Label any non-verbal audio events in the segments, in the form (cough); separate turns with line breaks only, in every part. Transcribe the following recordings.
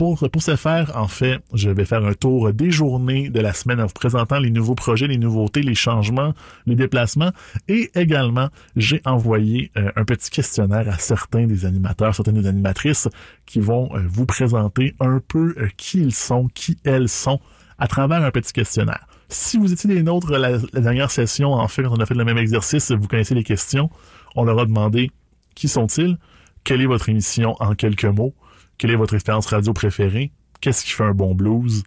pour, pour ce faire, en fait, je vais faire un tour des journées de la semaine en vous présentant les nouveaux projets, les nouveautés, les changements, les déplacements. Et également, j'ai envoyé euh, un petit questionnaire à certains des animateurs, certaines des animatrices qui vont euh, vous présenter un peu euh, qui ils sont, qui elles sont à travers un petit questionnaire. Si vous étiez des nôtres la, dernière session, en fait, on a fait le même exercice, vous connaissez les questions. On leur a demandé qui sont-ils, quelle est votre émission en quelques mots, quelle est votre expérience radio préférée, qu'est-ce qui fait un bon blues,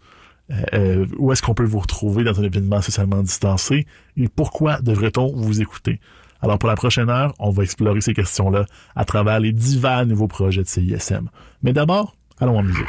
euh, euh, où est-ce qu'on peut vous retrouver dans un événement socialement distancé? Et pourquoi devrait-on vous écouter? Alors pour la prochaine heure, on va explorer ces questions-là à travers les divers nouveaux projets de CISM. Mais d'abord, allons en musique.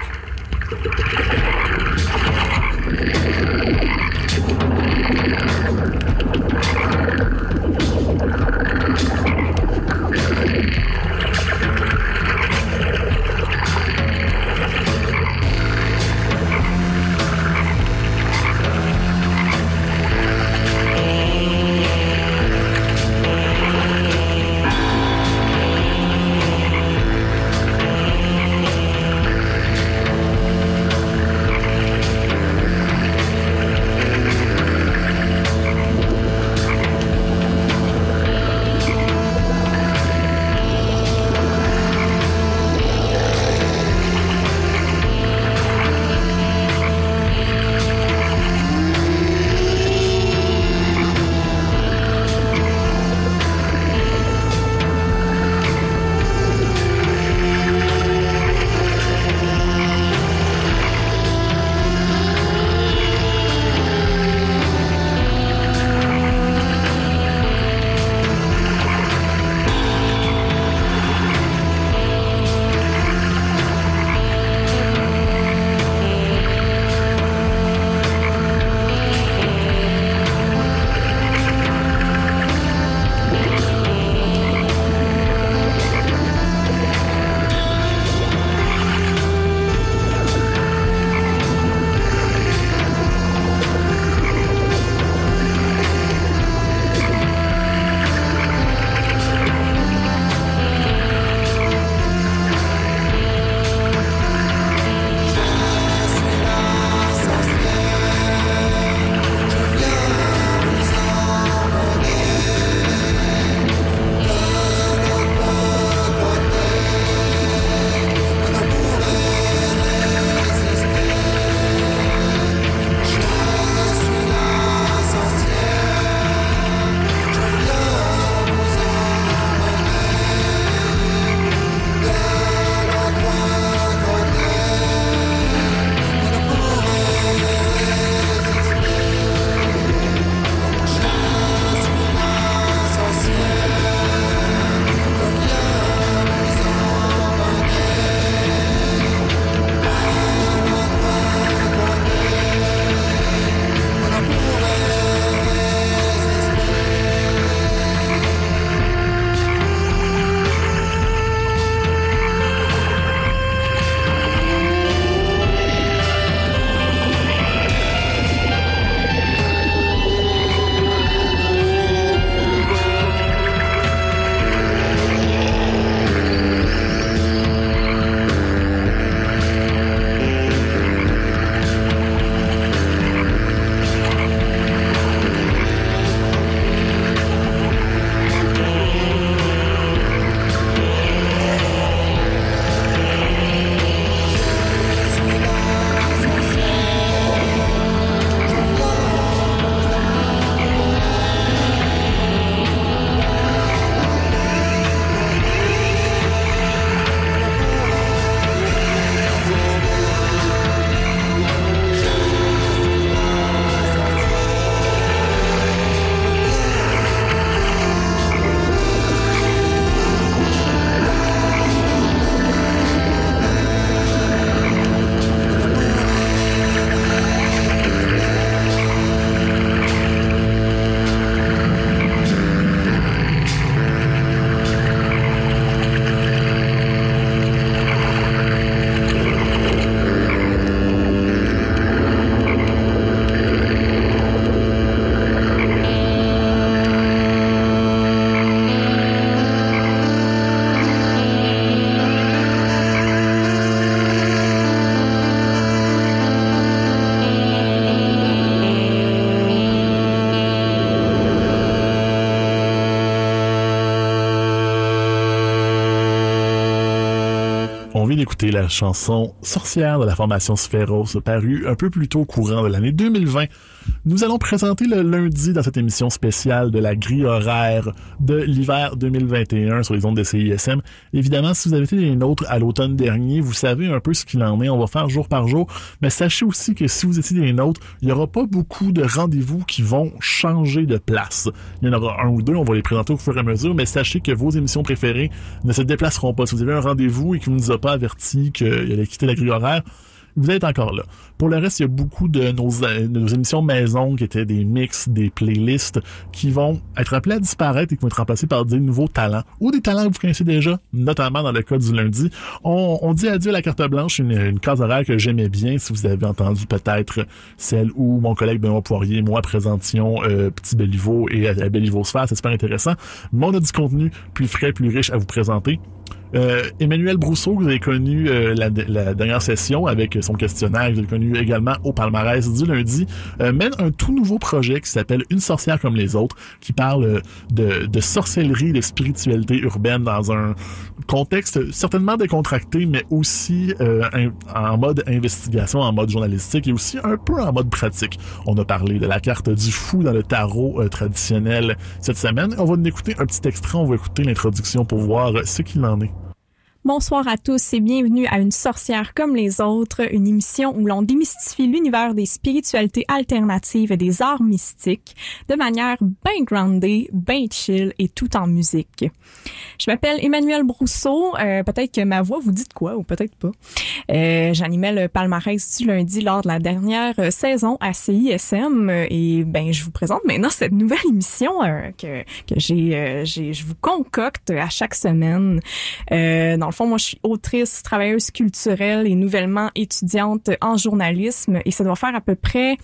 La chanson Sorcière de la formation Sphéros, parue un peu plus tôt courant de l'année 2020. Nous allons présenter le lundi dans cette émission spéciale de la grille horaire de l'hiver 2021 sur les ondes de CISM. Évidemment, si vous avez été les nôtres à l'automne dernier, vous savez un peu ce qu'il en est. On va faire jour par jour. Mais sachez aussi que si vous étiez des nôtres, il n'y aura pas beaucoup de rendez-vous qui vont changer de place. Il y en aura un ou deux, on va les présenter au fur et à mesure, mais sachez que vos émissions préférées ne se déplaceront pas. Si vous avez un rendez-vous et qu'il ne nous a pas averti qu'il allait quitter la grille horaire, vous êtes encore là. Pour le reste, il y a beaucoup de nos, émissions maison qui étaient des mix, des playlists qui vont être appelées à disparaître et qui vont être remplacées par des nouveaux talents ou des talents que vous connaissez déjà, notamment dans le cas du lundi. On, dit adieu à la carte blanche, une, une case horaire que j'aimais bien. Si vous avez entendu peut-être celle où mon collègue Benoît Poirier et moi présentions euh, Petit Béliveau et à, Béliveau Sphère, c'est super intéressant. Mais on a du contenu plus frais, plus riche à vous présenter. Euh, Emmanuel Brousseau, vous avez connu euh, la, dernière session avec son questionnaire, que vous avez connu également au palmarès du lundi, euh, mène un tout nouveau projet qui s'appelle Une sorcière comme les autres, qui parle de, de sorcellerie, de spiritualité urbaine dans un contexte certainement décontracté, mais aussi en mode investigation, en mode journalistique et aussi un peu en mode pratique. On a parlé de la carte du fou dans le tarot traditionnel cette semaine. On va en écouter un petit extrait, on va écouter l'introduction pour voir ce qu'il en est.
Bonsoir à tous et bienvenue à Une sorcière comme les autres, une émission où l'on démystifie l'univers des spiritualités alternatives et des arts mystiques de manière bien groundée, bien chill et tout en musique. Je m'appelle Emmanuel Brousseau, euh, peut-être que ma voix vous dit quoi ou peut-être pas. Euh, J'animais le palmarès du lundi lors de la dernière saison à CISM et ben je vous présente maintenant cette nouvelle émission euh, que, que j'ai, euh, j'ai je vous concocte à chaque semaine. Euh, dans fond, moi, je suis autrice, travailleuse culturelle et nouvellement étudiante en journalisme. Et ça doit faire à peu près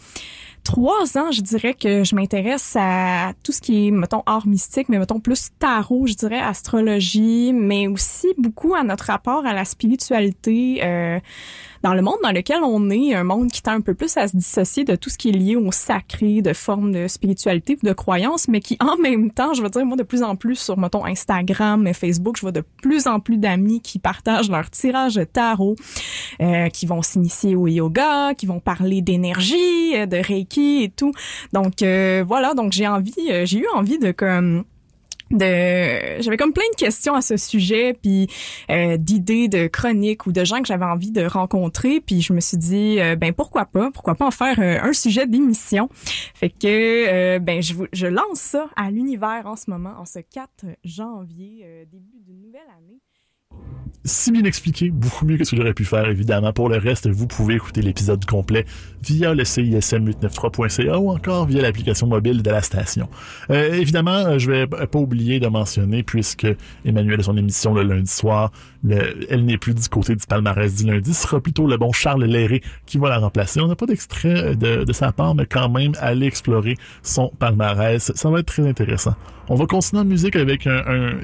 trois ans, je dirais que je m'intéresse à tout ce qui est, mettons, art mystique, mais mettons plus tarot, je dirais, astrologie, mais aussi beaucoup à notre rapport à la spiritualité. Euh, dans le monde dans lequel on est, un monde qui tend un peu plus à se dissocier de tout ce qui est lié au sacré, de formes de spiritualité ou de croyances, mais qui en même temps, je veux dire, moi de plus en plus sur, mettons, Instagram et Facebook, je vois de plus en plus d'amis qui partagent leur tirage de tarot, euh, qui vont s'initier au yoga, qui vont parler d'énergie, euh, de reiki et tout. Donc euh, voilà, donc j'ai envie, euh, j'ai eu envie de comme de j'avais comme plein de questions à ce sujet puis euh, d'idées de chroniques ou de gens que j'avais envie de rencontrer puis je me suis dit euh, ben pourquoi pas pourquoi pas en faire euh, un sujet d'émission. Fait que ben je je lance ça à l'univers en ce moment en ce 4 janvier début d'une nouvelle année
si bien expliqué, beaucoup mieux que ce que j'aurais pu faire, évidemment. Pour le reste, vous pouvez écouter l'épisode complet via le CISM893.ca ou encore via l'application mobile de la station. Euh, évidemment, je vais pas oublier de mentionner, puisque Emmanuel a son émission le lundi soir, elle n'est plus du côté du palmarès du lundi, ce sera plutôt le bon Charles Léré qui va la remplacer. On n'a pas d'extrait de, de sa part, mais quand même, aller explorer son palmarès, ça va être très intéressant. On va continuer en musique avec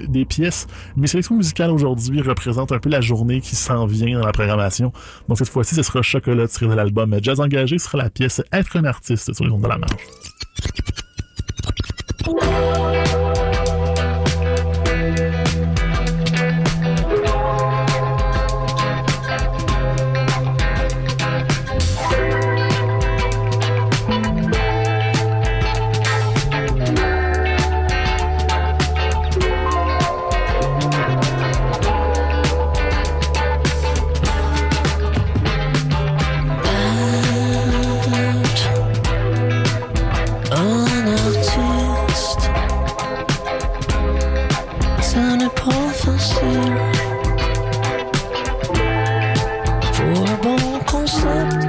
des pièces. Mes sélections musicales aujourd'hui représentent un peu la journée qui s'en vient dans la programmation. Donc cette fois-ci, ce sera Chocolat tiré de l'album Jazz Engagé, sera la pièce Être un artiste sur les ondes de la slept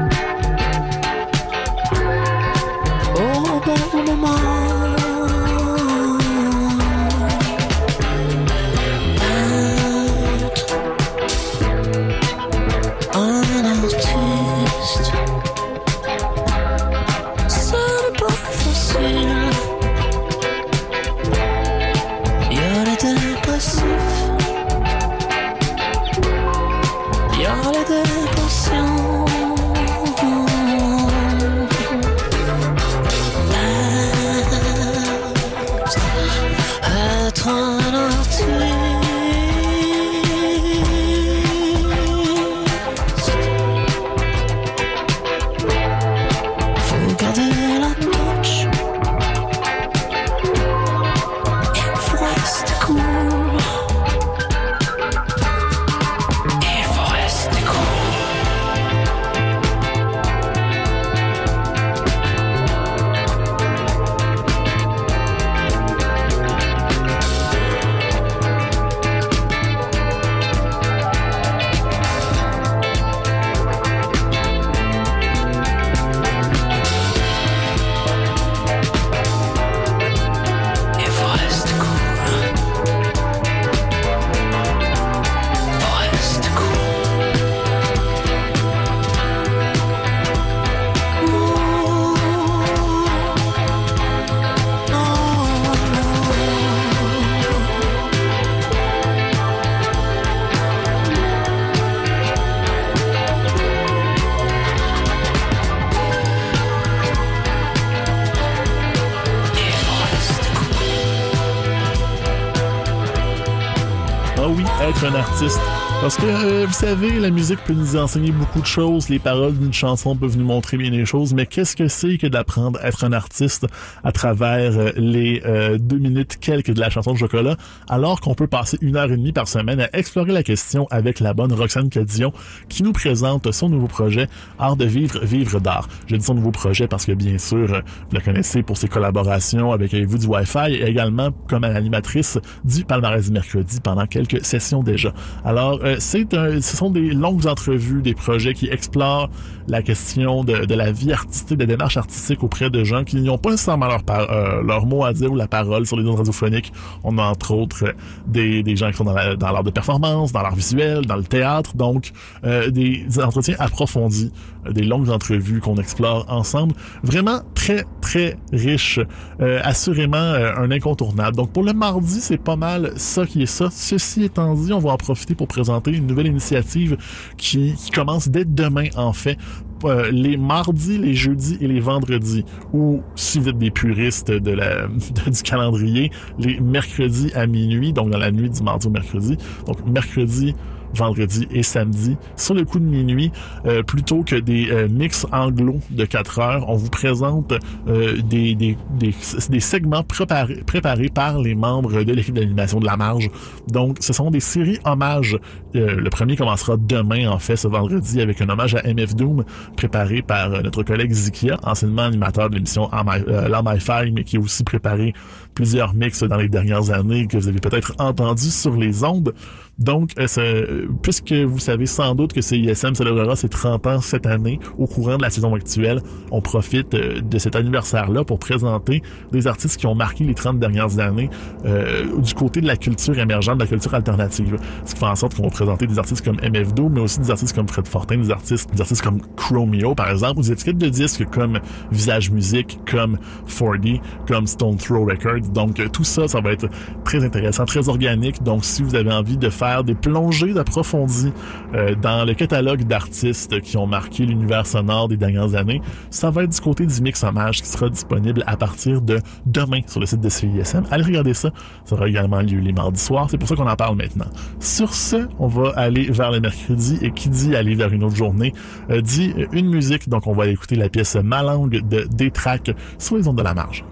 Ah oui, être un artiste. Parce que, euh, vous savez, la musique peut nous enseigner beaucoup de choses, les paroles d'une chanson peuvent nous montrer bien des choses, mais qu'est-ce que c'est que d'apprendre à être un artiste à travers euh, les euh, deux minutes quelques de la chanson de chocolat, alors qu'on peut passer une heure et demie par semaine à explorer la question avec la bonne Roxane Cadillon, qui nous présente son nouveau projet, Art de vivre, vivre d'art. Je dis son nouveau projet parce que, bien sûr, vous la connaissez pour ses collaborations avec vous du Wi-Fi et également comme animatrice du palmarès du mercredi pendant quelques sessions déjà. Alors, c'est un, ce sont des longues entrevues, des projets qui explorent la question de, de la vie artistique, des démarches artistiques auprès de gens qui n'ont pas nécessairement leur, euh, leur mot à dire ou la parole sur les ondes radiophoniques. On a entre autres des, des gens qui sont dans l'art de performance, dans l'art visuel, dans le théâtre, donc euh, des entretiens approfondis, euh, des longues entrevues qu'on explore ensemble. Vraiment très, très riche. Euh, assurément un incontournable. Donc pour le mardi, c'est pas mal ça qui est ça. Ceci étant dit, on va en profiter pour présenter une nouvelle initiative qui, qui commence dès demain en fait euh, les mardis, les jeudis et les vendredis, ou si vous êtes des puristes de la, (laughs) du calendrier, les mercredis à minuit, donc dans la nuit du mardi au mercredi. Donc mercredi, vendredi et samedi sur le coup de minuit euh, plutôt que des euh, mix anglo de 4 heures. On vous présente euh, des, des, des, des, segments préparés, préparés par les membres de l'équipe d'animation de la marge. Donc ce sont des séries hommages. Le premier commencera demain en fait ce vendredi avec un hommage à MF Doom préparé par notre collègue Zikia anciennement animateur de l'émission My Fire mais qui a aussi préparé plusieurs mix dans les dernières années que vous avez peut-être entendu sur les ondes donc, euh, puisque vous savez sans doute que CISM célébrera ses 30 ans cette année au courant de la saison actuelle, on profite euh, de cet anniversaire-là pour présenter des artistes qui ont marqué les 30 dernières années euh, du côté de la culture émergente, de la culture alternative. Ce qui fait en sorte qu'on va présenter des artistes comme MF2, mais aussi des artistes comme Fred Fortin, des artistes, des artistes comme Chromeo, par exemple, ou des étiquettes de disques comme Visage Music, comme 4D, comme Stone Throw Records. Donc, tout ça, ça va être très intéressant, très organique. Donc, si vous avez envie de faire des plongées d'approfondie euh, dans le catalogue d'artistes qui ont marqué l'univers sonore des dernières années. Ça va être du côté du mix hommage qui sera disponible à partir de demain sur le site de CISM. Allez regarder ça. Ça aura également lieu les mardis soirs. C'est pour ça qu'on en parle maintenant. Sur ce, on va aller vers le mercredi et qui dit aller vers une autre journée euh, dit une musique. Donc on va écouter la pièce Malangue de Détrac sur les ondes de la marge.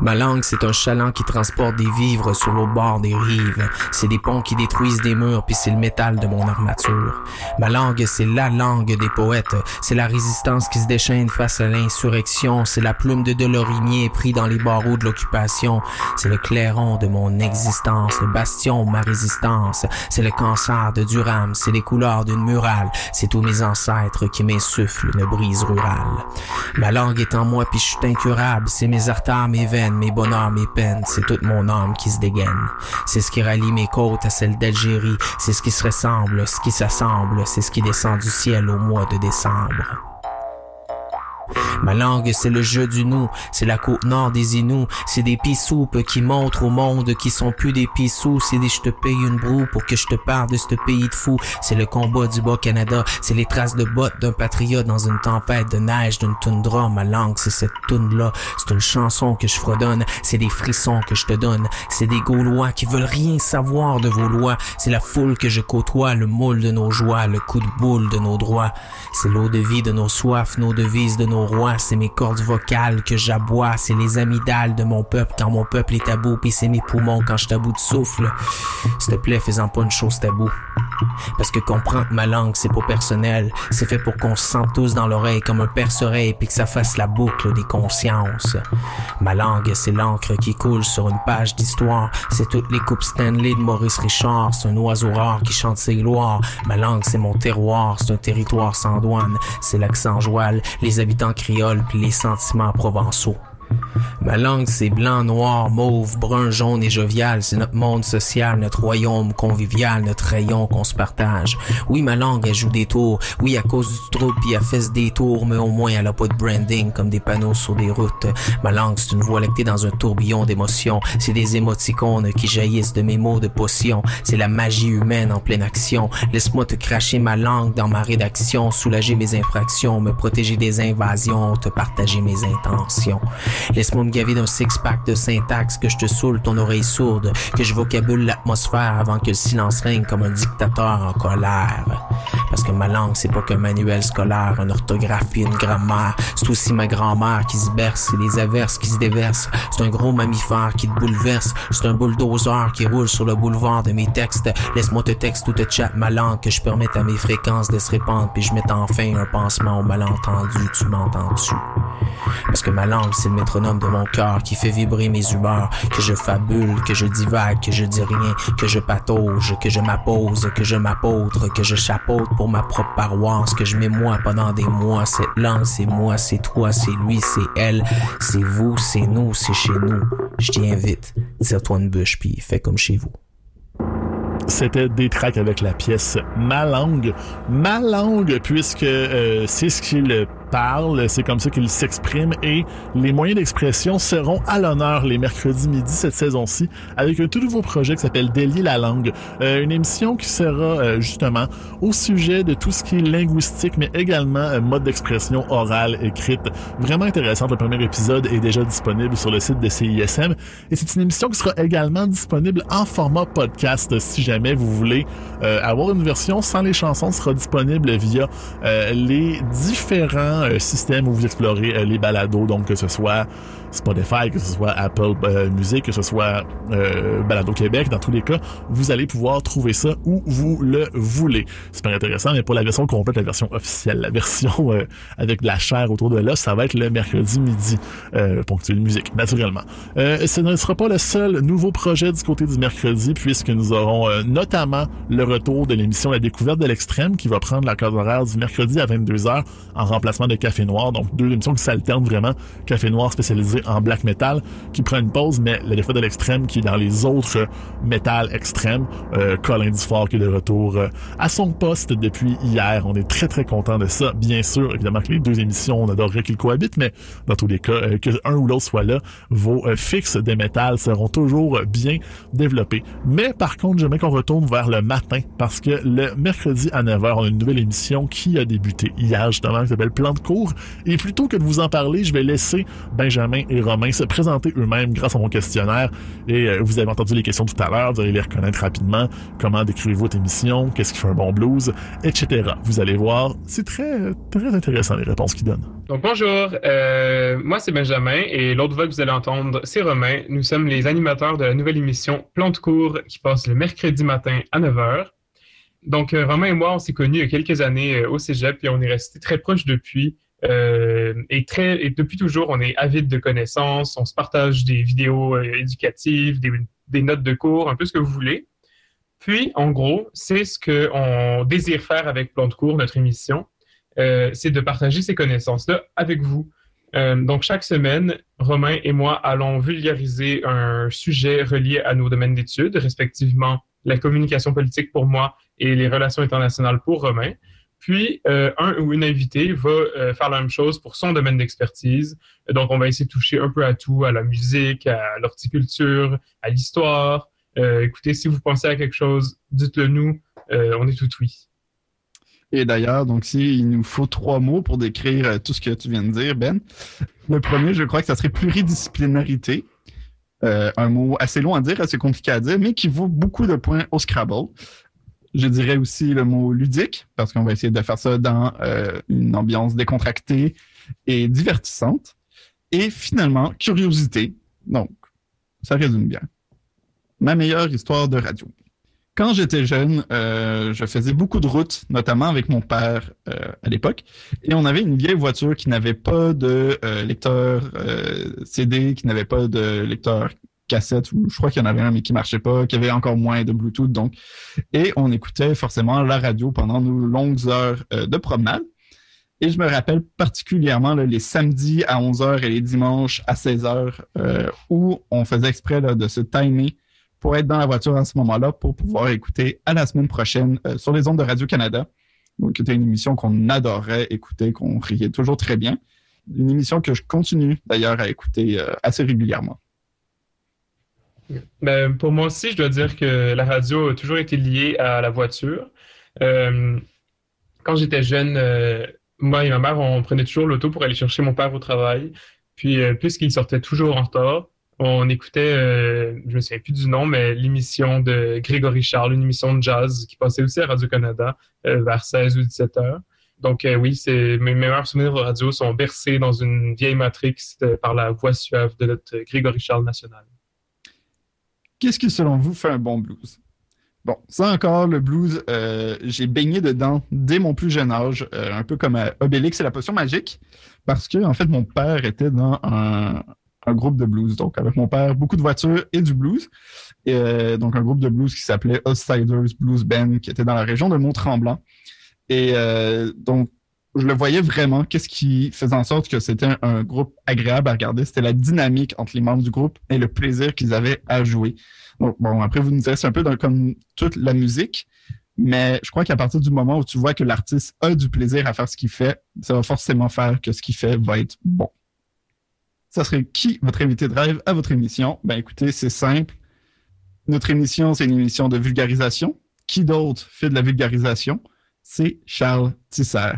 Ma langue, c'est un chaland qui transporte des vivres sur le bord des rives. C'est des ponts qui détruisent des murs, puis c'est le métal de mon armature. Ma langue, c'est la langue des poètes. C'est la résistance qui se déchaîne face à l'insurrection. C'est la plume de Delorimier pris dans les barreaux de l'occupation. C'est le clairon de mon existence, le bastion de ma résistance. C'est le cancer de Durham, c'est les couleurs d'une murale. C'est tous mes ancêtres qui m'insufflent une brise rurale. Ma langue est en moi, puis je suis incurable. C'est mes artères, mes veines, mes bonheurs, mes peines, c'est toute mon âme qui se dégaine. C'est ce qui rallie mes côtes à celles d'Algérie, c'est ce qui se ressemble, ce qui s'assemble, c'est ce qui descend du ciel au mois de décembre. Ma langue, c'est le jeu du nous, c'est la côte nord des Inuits, c'est des pissoupes qui montrent au monde qui sont plus des pissous, c'est des je te paye une broue pour que je te parle de ce pays de fou, c'est le combat du Bas-Canada, c'est les traces de bottes d'un patriote dans une tempête de neige, d'une toundra, ma langue, c'est cette toune-là, c'est une chanson que je fredonne, c'est des frissons que je te donne, c'est des Gaulois qui veulent rien savoir de vos lois, c'est la foule que je côtoie, le moule de nos joies, le coup de boule de nos droits, c'est l'eau de vie de nos soifs, nos devises de nos rois, c'est mes cordes vocales que j'aboie, c'est les amygdales de mon peuple quand mon peuple est tabou, puis c'est mes poumons quand je t'about de souffle. S'il te plaît, fais-en pas une chose tabou. Parce que comprendre ma langue, c'est pas personnel, c'est fait pour qu'on se sente tous dans l'oreille comme un perce-oreille, puis que ça fasse la boucle des consciences. Ma langue, c'est l'encre qui coule sur une page d'histoire, c'est toutes les coupes Stanley de Maurice Richard, c'est un oiseau rare qui chante ses gloires. Ma langue, c'est mon terroir, c'est un territoire sans douane, c'est l'accent joual, les habitants créoles puis les sentiments provençaux. Ma langue, c'est blanc, noir, mauve, brun, jaune et jovial. C'est notre monde social, notre royaume convivial, notre rayon qu'on se partage. Oui, ma langue, elle joue des tours. Oui, à cause du trouble, puis elle fait des tours, mais au moins elle a pas de branding comme des panneaux sur des routes. Ma langue, c'est une voix lactée dans un tourbillon d'émotions. C'est des émoticônes qui jaillissent de mes mots de potion. C'est la magie humaine en pleine action. Laisse-moi te cracher ma langue dans ma rédaction, soulager mes infractions, me protéger des invasions, te partager mes intentions. Laisse-moi me gaver d'un six-pack de syntaxe, que je te saoule ton oreille sourde, que je vocabule l'atmosphère avant que le silence règne comme un dictateur en colère. Parce que ma langue, c'est pas qu'un manuel scolaire, une orthographie, une grammaire. C'est aussi ma grand-mère qui se berce les averses qui se déversent. C'est un gros mammifère qui te bouleverse. C'est un bulldozer qui roule sur le boulevard de mes textes. Laisse-moi te texte ou te chat ma langue, que je permette à mes fréquences de se répandre, puis je mette enfin un pansement au malentendu. Tu m'entends-tu? Parce que ma langue, c'est le métronome de mon cœur qui fait vibrer mes humeurs, que je fabule, que je divague, que je dis rien, que je patauge, que je m'appose, que je m'apôtre, que je chapeaute pour ma propre paroisse, que je mets moi pendant des mois. Cette langue, c'est moi, c'est toi, c'est lui, c'est elle, c'est vous, c'est nous, c'est chez nous. Je t'y invite, tire-toi une bûche puis fais comme chez vous.
C'était des tracks avec la pièce Ma langue. Ma langue, puisque euh, c'est ce qu'il parle, c'est comme ça qu'il s'exprime et les moyens d'expression seront à l'honneur les mercredis midi cette saison-ci avec un tout nouveau projet qui s'appelle Délier la langue, euh, une émission qui sera euh, justement au sujet de tout ce qui est linguistique mais également euh, mode d'expression orale, écrite. Vraiment intéressante. Le premier épisode est déjà disponible sur le site de CISM et c'est une émission qui sera également disponible en format podcast si jamais vous voulez avoir une version sans les chansons sera disponible via les différents système où vous explorez euh, les balados, donc que ce soit Spotify, que ce soit Apple euh, Music, que ce soit euh, Balado Québec, dans tous les cas, vous allez pouvoir trouver ça où vous le voulez. Super intéressant, mais pour la version complète, la version officielle, la version euh, avec de la chair autour de l'os, ça va être le mercredi midi, euh, musique, naturellement. Euh, ce ne sera pas le seul nouveau projet du côté du mercredi, puisque nous aurons notamment le retour de l'émission La découverte de l'extrême, qui va prendre la case horaire du mercredi à 22h en remplacement de Café Noir, donc deux émissions qui s'alternent vraiment, Café Noir spécialisé en black metal qui prend une pause, mais la défaite de l'extrême qui est dans les autres métal extrêmes. Euh, Colin Dufort qui est de retour euh, à son poste depuis hier. On est très très content de ça. Bien sûr, évidemment que les deux émissions, on adorerait qu'ils cohabitent, mais dans tous les cas, euh, que un ou l'autre soit là, vos fixes des métal seront toujours bien développés. Mais par contre, j'aimerais qu'on retourne vers le matin parce que le mercredi à 9h, on a une nouvelle émission qui a débuté hier justement qui s'appelle Plan de cours. Et plutôt que de vous en parler, je vais laisser Benjamin et Romain se présenter eux-mêmes grâce à mon questionnaire. Et euh, vous avez entendu les questions tout à l'heure, vous allez les reconnaître rapidement. Comment décrivez-vous votre émission? Qu'est-ce qui fait un bon blues? Etc. Vous allez voir, c'est très, très intéressant les réponses qu'ils donnent.
Donc bonjour, euh, moi c'est Benjamin et l'autre voix que vous allez entendre, c'est Romain. Nous sommes les animateurs de la nouvelle émission Plante court qui passe le mercredi matin à 9h. Donc euh, Romain et moi, on s'est connus il y a quelques années au Cégep et on est restés très proches depuis. Euh, et, depuis toujours, on est avide de connaissances, on se partage des vidéos euh, éducatives, des, notes de cours, un peu ce que vous voulez. Puis, en gros, c'est ce qu'on désire faire avec Plan de cours, notre émission, euh, c'est de partager ces connaissances-là avec vous. Donc, chaque semaine, Romain et moi allons vulgariser un sujet relié à nos domaines d'études, respectivement la communication politique pour moi et les relations internationales pour Romain. Puis, euh, un ou une invitée va euh, faire la même chose pour son domaine d'expertise. Donc, on va essayer de toucher un peu à tout, à la musique, à l'horticulture, à l'histoire. Euh, écoutez, si vous pensez à quelque chose, dites-le nous. On est tout oui.
Et d'ailleurs, donc, s'il nous faut trois mots pour décrire tout ce que tu viens de dire, Ben, le premier, je crois que ça serait pluridisciplinarité. Un mot assez long à dire, assez compliqué à dire, mais qui vaut beaucoup de points au Scrabble. Je dirais aussi le mot ludique, parce qu'on va essayer de faire ça dans euh, une ambiance décontractée et divertissante. Et finalement, curiosité. Donc, ça résume bien. Ma meilleure histoire de radio. Quand j'étais jeune, euh, je faisais beaucoup de routes, notamment avec mon père euh, à l'époque, et on avait une vieille voiture qui n'avait pas de lecteur CD, qui n'avait pas de lecteur cassette, ou je crois qu'il y en avait un, mais qui marchait pas, qui avait encore moins de Bluetooth, donc. Et on écoutait forcément la radio pendant nos longues heures euh, de promenade. Et je me rappelle particulièrement les samedis à 11h et les dimanches à 16h euh, où on faisait exprès de se timer pour être dans la voiture à ce moment-là pour pouvoir écouter à la semaine prochaine euh, sur les ondes de Radio-Canada. Donc, c'était une émission qu'on adorait écouter, qu'on riait toujours très bien. Une émission que je continue d'ailleurs à écouter assez régulièrement.
Ben, pour moi aussi, je dois dire que la radio a toujours été liée à la voiture. quand j'étais jeune, moi et ma mère, on prenait toujours l'auto pour aller chercher mon père au travail. Puis, euh, puisqu'il sortait toujours en retard, on écoutait, euh, je me souviens plus du nom, mais l'émission de Grégory Charles, une émission de jazz qui passait aussi à Radio-Canada euh, vers 16 ou 17 heures. Donc oui, c'est mes meilleurs souvenirs de radio sont bercés dans une vieille matrix par la voix suave de notre Grégory Charles national.
Qu'est-ce qui, selon vous, fait un bon blues? Bon, ça encore, le blues, euh, j'ai baigné dedans dès mon plus jeune âge, euh, un peu comme Obélix et la potion magique, parce que en fait, mon père était dans un, groupe de blues, donc avec mon père, beaucoup de voitures et du blues, et, euh, donc un groupe de blues qui s'appelait Outsiders Blues Band, qui était dans la région de Mont-Tremblant. Et donc, je le voyais vraiment. Qu'est-ce qui faisait en sorte que c'était un, groupe agréable à regarder? C'était la dynamique entre les membres du groupe et le plaisir qu'ils avaient à jouer. Donc, bon, après, vous nous direz, c'est un peu comme toute la musique, mais je crois qu'à partir du moment où tu vois que l'artiste a du plaisir à faire ce qu'il fait, ça va forcément faire que ce qu'il fait va être bon. Ça serait qui votre invité de rêve à votre émission? Ben écoutez, c'est simple. Notre émission, c'est une émission de vulgarisation. Qui d'autre fait de la vulgarisation? C'est Charles Tisser.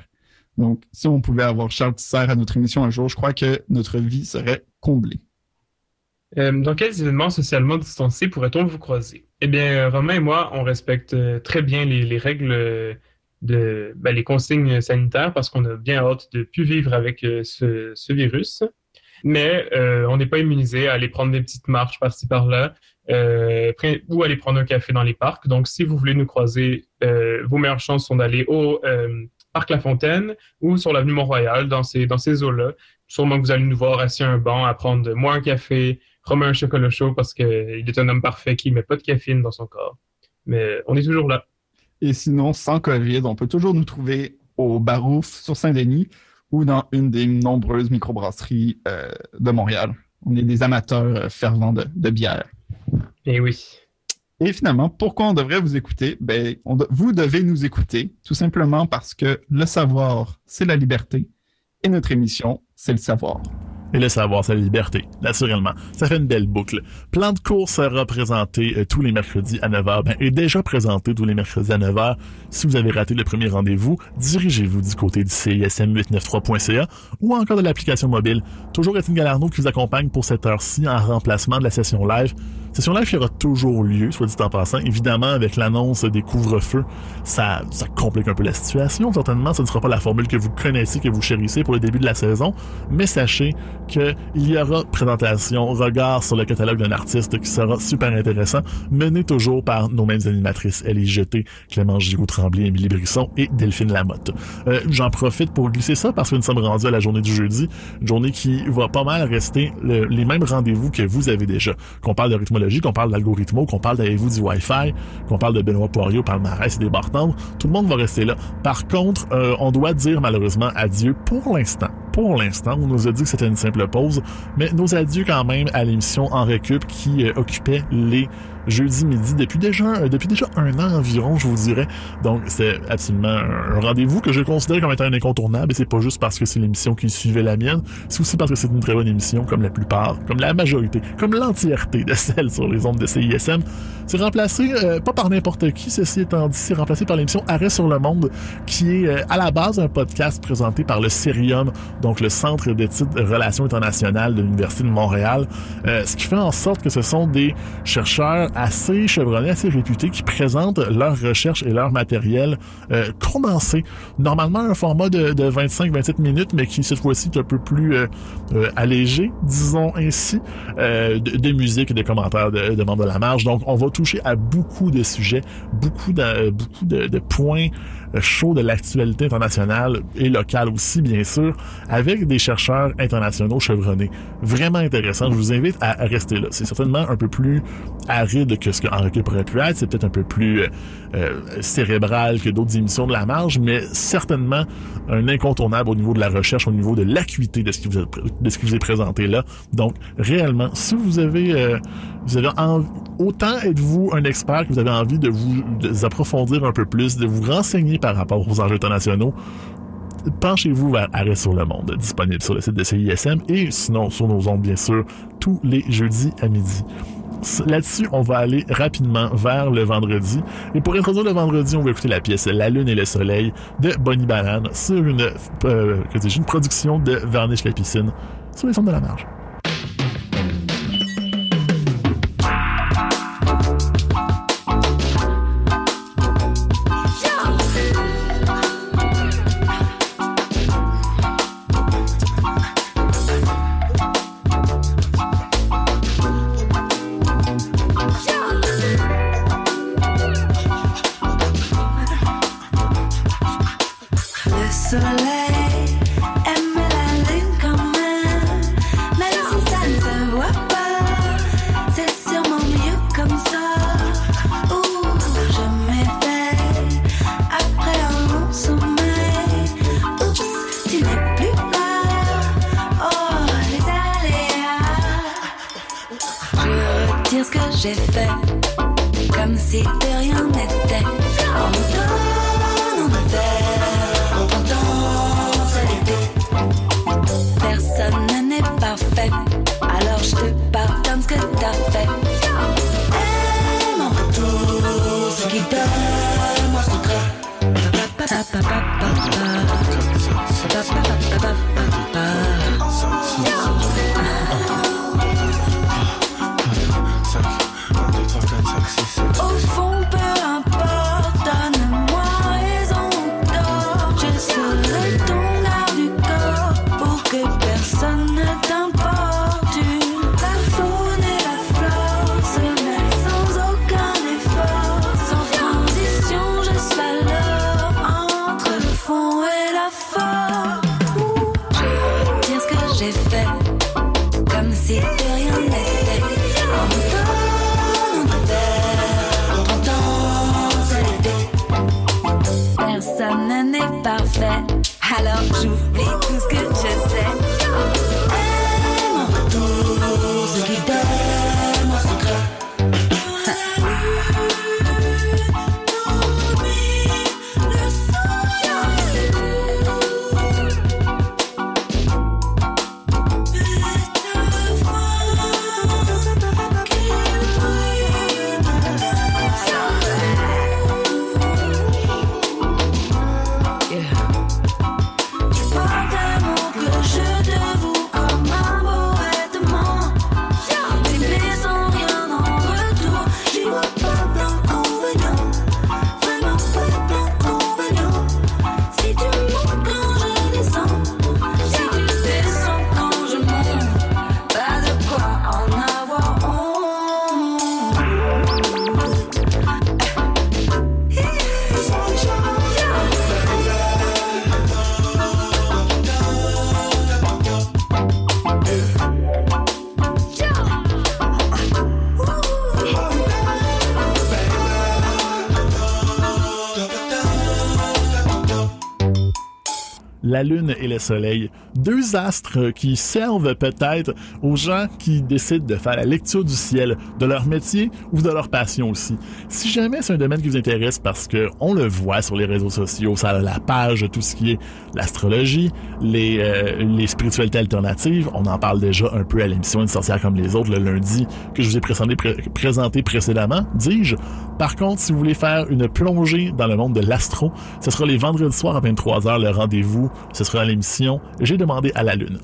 Donc, si on pouvait avoir Charles Tisser à notre émission un jour, je crois que notre vie serait comblée.
Euh, dans quels événements socialement distancés pourrait-on vous croiser? Eh bien, euh, Romain et moi, on respecte euh, très bien les, règles de ben, les consignes sanitaires parce qu'on a bien hâte de plus vivre avec ce, virus. Mais on n'est pas immunisé à aller prendre des petites marches par-ci par-là ou aller prendre un café dans les parcs. Donc, si vous voulez nous croiser, vos meilleures chances sont d'aller au Parc La Fontaine ou sur l'avenue Mont-Royal, dans ces, dans ces eaux-là. Sûrement que vous allez nous voir assis à un banc à prendre moins un café, Romain un chocolat chaud parce qu'il est un homme parfait qui ne met pas de caféine dans son corps. Mais on est toujours là.
Et sinon, sans COVID, on peut toujours nous trouver au Barouf sur Saint-Denis ou dans une des nombreuses microbrasseries euh, de Montréal. On est des amateurs euh, fervents de, bière.
Et eh oui.
Et finalement, pourquoi on devrait vous écouter? Ben, vous devez nous écouter tout simplement parce que le savoir, c'est la liberté et notre émission, c'est le savoir
et laisse avoir sa liberté, naturellement. Ça fait une belle boucle. Plan de course sera présenté euh, tous les mercredis à 9h, ben, est déjà présenté tous les mercredis à 9h. Si vous avez raté le premier rendez-vous, dirigez-vous du côté du CISM893.ca ou encore de l'application mobile. Toujours Étienne Galarno qui vous accompagne pour cette heure-ci en remplacement de la session live. Session live qui aura toujours lieu, soit dit en passant. Évidemment, avec l'annonce des couvre-feux, ça, ça complique un peu la situation. Certainement, ce ne sera pas la formule que vous connaissez, que vous chérissez pour le début de la saison, mais sachez qu'il y aura présentation, regard sur le catalogue d'un artiste qui sera super intéressant, mené toujours par nos mêmes animatrices, Ellie Jeté, Clément Giroux-Tremblay, Émilie Brisson et Delphine Lamotte. Euh, J'en profite pour glisser ça parce que nous sommes rendus à la journée du jeudi, une journée qui va pas mal rester les mêmes rendez-vous que vous avez déjà. Qu'on parle de qu'on parle d'algorithmo, qu'on parle d'avez-vous du Wi-Fi, qu'on parle de Benoît Poirier, palmarès et des bartendres, tout le monde va rester là. Par contre, euh, on doit dire malheureusement adieu pour l'instant pour l'instant. On nous a dit que c'était une simple pause, mais nos adieux quand même à l'émission En Récup qui euh, occupait les jeudi midi depuis déjà, euh, depuis déjà un an environ, je vous dirais. Donc, c'est absolument un rendez-vous que je considère comme étant un incontournable et c'est pas juste parce que c'est l'émission qui suivait la mienne, c'est aussi parce que c'est une très bonne émission comme la plupart, comme la majorité, comme l'entièreté de celles sur les ondes de CISM. C'est remplacé, euh, pas par n'importe qui, ceci étant dit, c'est remplacé par l'émission Arrêt sur le monde, qui est euh, à la base un podcast présenté par le Cerium, donc le Centre d'études de relations internationales de l'Université de Montréal, ce qui fait en sorte que ce sont des chercheurs assez chevronnés, assez réputés, qui présentent leurs recherches et leur matériel euh, condensé. Normalement, un format de, 25-27 minutes, mais qui cette fois-ci est un peu plus euh, euh, allégé, disons ainsi, de, de, musique et de commentaires de, de de la marge. Donc, on va toucher à beaucoup de sujets, beaucoup de, de, de points chauds de l'actualité internationale et locale aussi, bien sûr, avec des chercheurs internationaux chevronnés. Vraiment intéressant. Je vous invite à rester là. C'est certainement un peu plus aride que ce que Enrique pourrait pu être. C'est peut-être un peu plus euh, cérébral que d'autres émissions de la marge, mais certainement un incontournable au niveau de la recherche, au niveau de l'acuité de ce qui vous est, de ce vous présenté là. Donc, réellement, si vous avez, euh, vous avez autant êtes-vous un expert que vous avez envie de vous approfondir un peu plus, de vous renseigner par rapport aux enjeux internationaux, penchez-vous vers Arrêt sur le monde, disponible sur le site de CISM et sinon sur nos ondes, bien sûr, tous les jeudis à midi. Là-dessus, on va aller rapidement vers le vendredi. Et pour introduire le vendredi, on va écouter la pièce La Lune et le Soleil de Bonnie Banane sur une, euh, une production de Varnish la piscine sur les centres de la marge. you la Lune et le Soleil. Deux astres qui servent peut-être aux gens qui décident de faire la lecture du ciel, de leur métier ou de leur passion aussi. Si jamais c'est un domaine qui vous intéresse parce que on le voit sur les réseaux sociaux, ça a la page tout ce qui est l'astrologie, les, euh, les spiritualités alternatives, on en parle déjà un peu à l'émission Une sorcière comme les autres le lundi que je vous ai présenté précédemment, dis-je. Par contre, si vous voulez faire une plongée dans le monde de l'astro, ce sera les vendredis soirs à 23h le rendez-vous ce sera l'émission J'ai demandé à la Lune.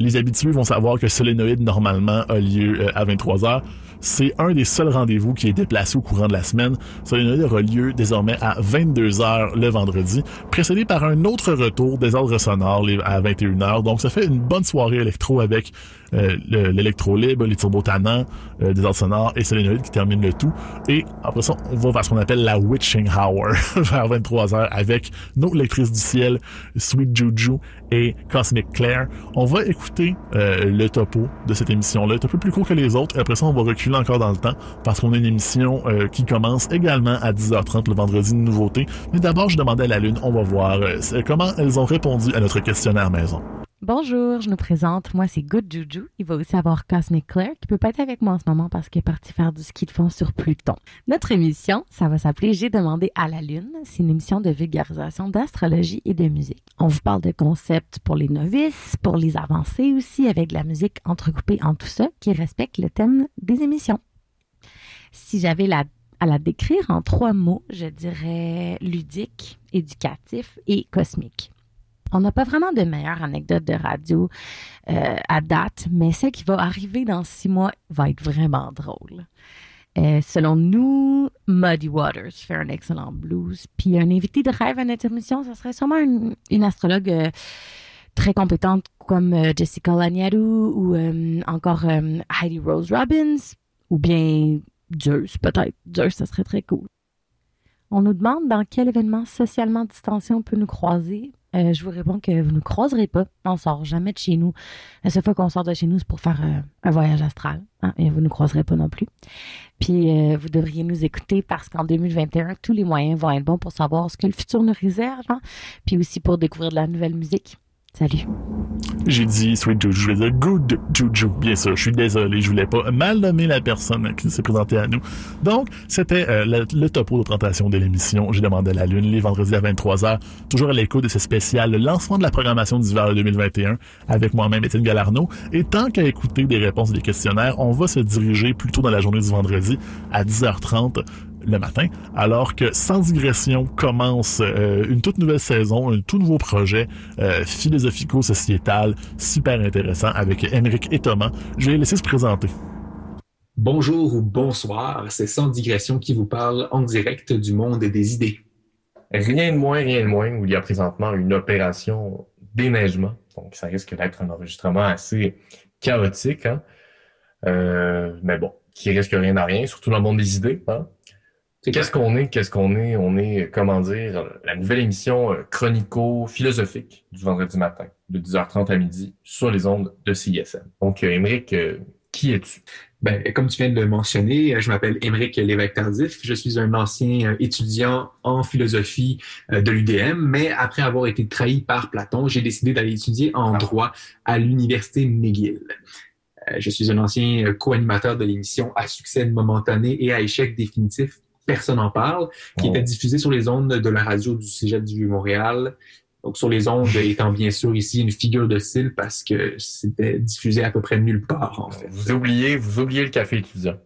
Les habitués vont savoir que Solénoïde, normalement, a lieu euh, à 23h. C'est un des seuls rendez-vous qui est déplacé au courant de la semaine. Solénoïde aura lieu désormais à 22h le vendredi, précédé par un autre retour des ordres sonores à 21h. Donc, ça fait une bonne soirée électro avec euh, l'électro libre, les turbotanants, euh, des ordres sonores et Solénoïde qui termine le tout. Et après ça, on va vers ce qu'on appelle la Witching Hour (laughs) vers 23h avec nos lectrices du ciel, Sweet Juju et Cosmic Claire. On va écouter euh, le topo de cette émission-là. C'est un peu plus court que les autres. Après ça, on va reculer encore dans le temps parce qu'on a une émission euh, qui commence également à 10h30 le vendredi de nouveauté. Mais d'abord, je demandais à la Lune, on va voir euh, comment elles ont répondu à notre questionnaire maison.
Bonjour, je nous présente. Moi, c'est Good Juju. Il va aussi avoir Cosmic Claire qui peut pas être avec moi en ce moment parce qu'il est parti faire du ski de fond sur Pluton. Notre émission, ça va s'appeler J'ai demandé à la Lune. C'est une émission de vulgarisation d'astrologie et de musique. On vous parle de concepts pour les novices, pour les avancés aussi, avec la musique entrecoupée en tout ça qui respecte le thème des émissions. Si j'avais à la décrire en trois mots, je dirais ludique, éducatif et cosmique. On n'a pas vraiment de meilleure anecdote de radio euh, à date, mais celle qui va arriver dans six mois va être vraiment drôle. Euh, selon nous, Muddy Waters fait un excellent blues. Puis un invité de rêve à notre émission, ce serait sûrement une, astrologue euh, très compétente comme Jessica Laniadou ou encore Heidi Rose Robbins ou bien Zeus, peut-être. Zeus, ça serait très cool. On nous demande dans quel événement socialement distancié on peut nous croiser. Euh, je vous réponds que vous ne croiserez pas. On sort jamais de chez nous. La seule fois qu'on sort de chez nous, c'est pour faire euh, un voyage astral. Hein, et vous ne croiserez pas non plus. Puis euh, vous devriez nous écouter parce qu'en 2021, tous les moyens vont être bons pour savoir ce que le futur nous réserve. Hein, puis aussi pour découvrir de la nouvelle musique. Salut.
J'ai dit Sweet Juju, je vais dire Good Juju. Bien sûr, je suis désolé, je voulais pas mal nommer la personne qui s'est présentée à nous. Donc, c'était euh, le, topo de présentation de l'émission J'ai demandé la Lune, les vendredis à 23h, toujours à l'écho de ce spécial, le lancement de la programmation d'hiver 2021 avec moi-même, Étienne Galarno. Et tant qu'à écouter des réponses des questionnaires, on va se diriger plutôt dans la journée du vendredi à 10h30 le matin, alors que Sans digression commence euh, une toute nouvelle saison, un tout nouveau projet euh, philosophico-sociétal super intéressant avec Émeric et Thomas. Je vais les laisser se présenter.
Bonjour ou bonsoir, c'est Sans digression qui vous parle en direct du monde des idées.
Rien de moins, rien de moins, où il y a présentement une opération déneigement. Donc, ça risque d'être un enregistrement assez chaotique, hein? Euh, mais bon, qui risque rien à rien, surtout dans le monde des idées. Hein? Qu'est-ce qu'on est? Qu'est-ce qu'on est? On est, comment dire, la nouvelle émission euh, chronico-philosophique du vendredi matin, de 10h30 à midi, sur les ondes de CISM. Donc, euh, Émeric, euh, qui es-tu?
Ben, comme tu viens de le mentionner, je m'appelle Émeric Lévesque-Tardif. Je suis un ancien étudiant en philosophie de l'UDM, mais après avoir été trahi par Platon, j'ai décidé d'aller étudier en droit à l'Université McGill. Je suis un ancien co-animateur de l'émission à succès momentané et à échec définitif personne n'en parle, qui était diffusé sur les ondes de la radio du Cégep du Montréal. Donc, sur les ondes (laughs) étant bien sûr ici une figure de style parce que c'était diffusé à peu près nulle part, en fait.
Vous oubliez, vous oubliez le café étudiant.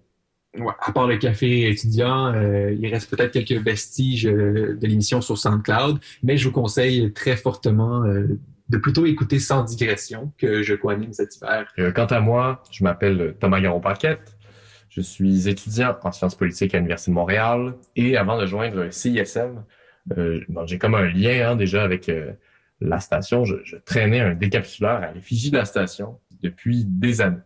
Ouais, à part le café étudiant, euh, il reste peut-être quelques vestiges euh, de l'émission sur SoundCloud, mais je vous conseille très fortement euh, de plutôt écouter sans digression que je co-anime cet hiver.
quant à moi, je m'appelle Thomas Garon-Paquette. Je suis étudiant en sciences politiques à l'Université de Montréal et avant de joindre CISM, euh, j'ai comme un lien hein, déjà avec euh, la station. Je, je, traînais un décapsuleur à l'effigie de la station depuis des années.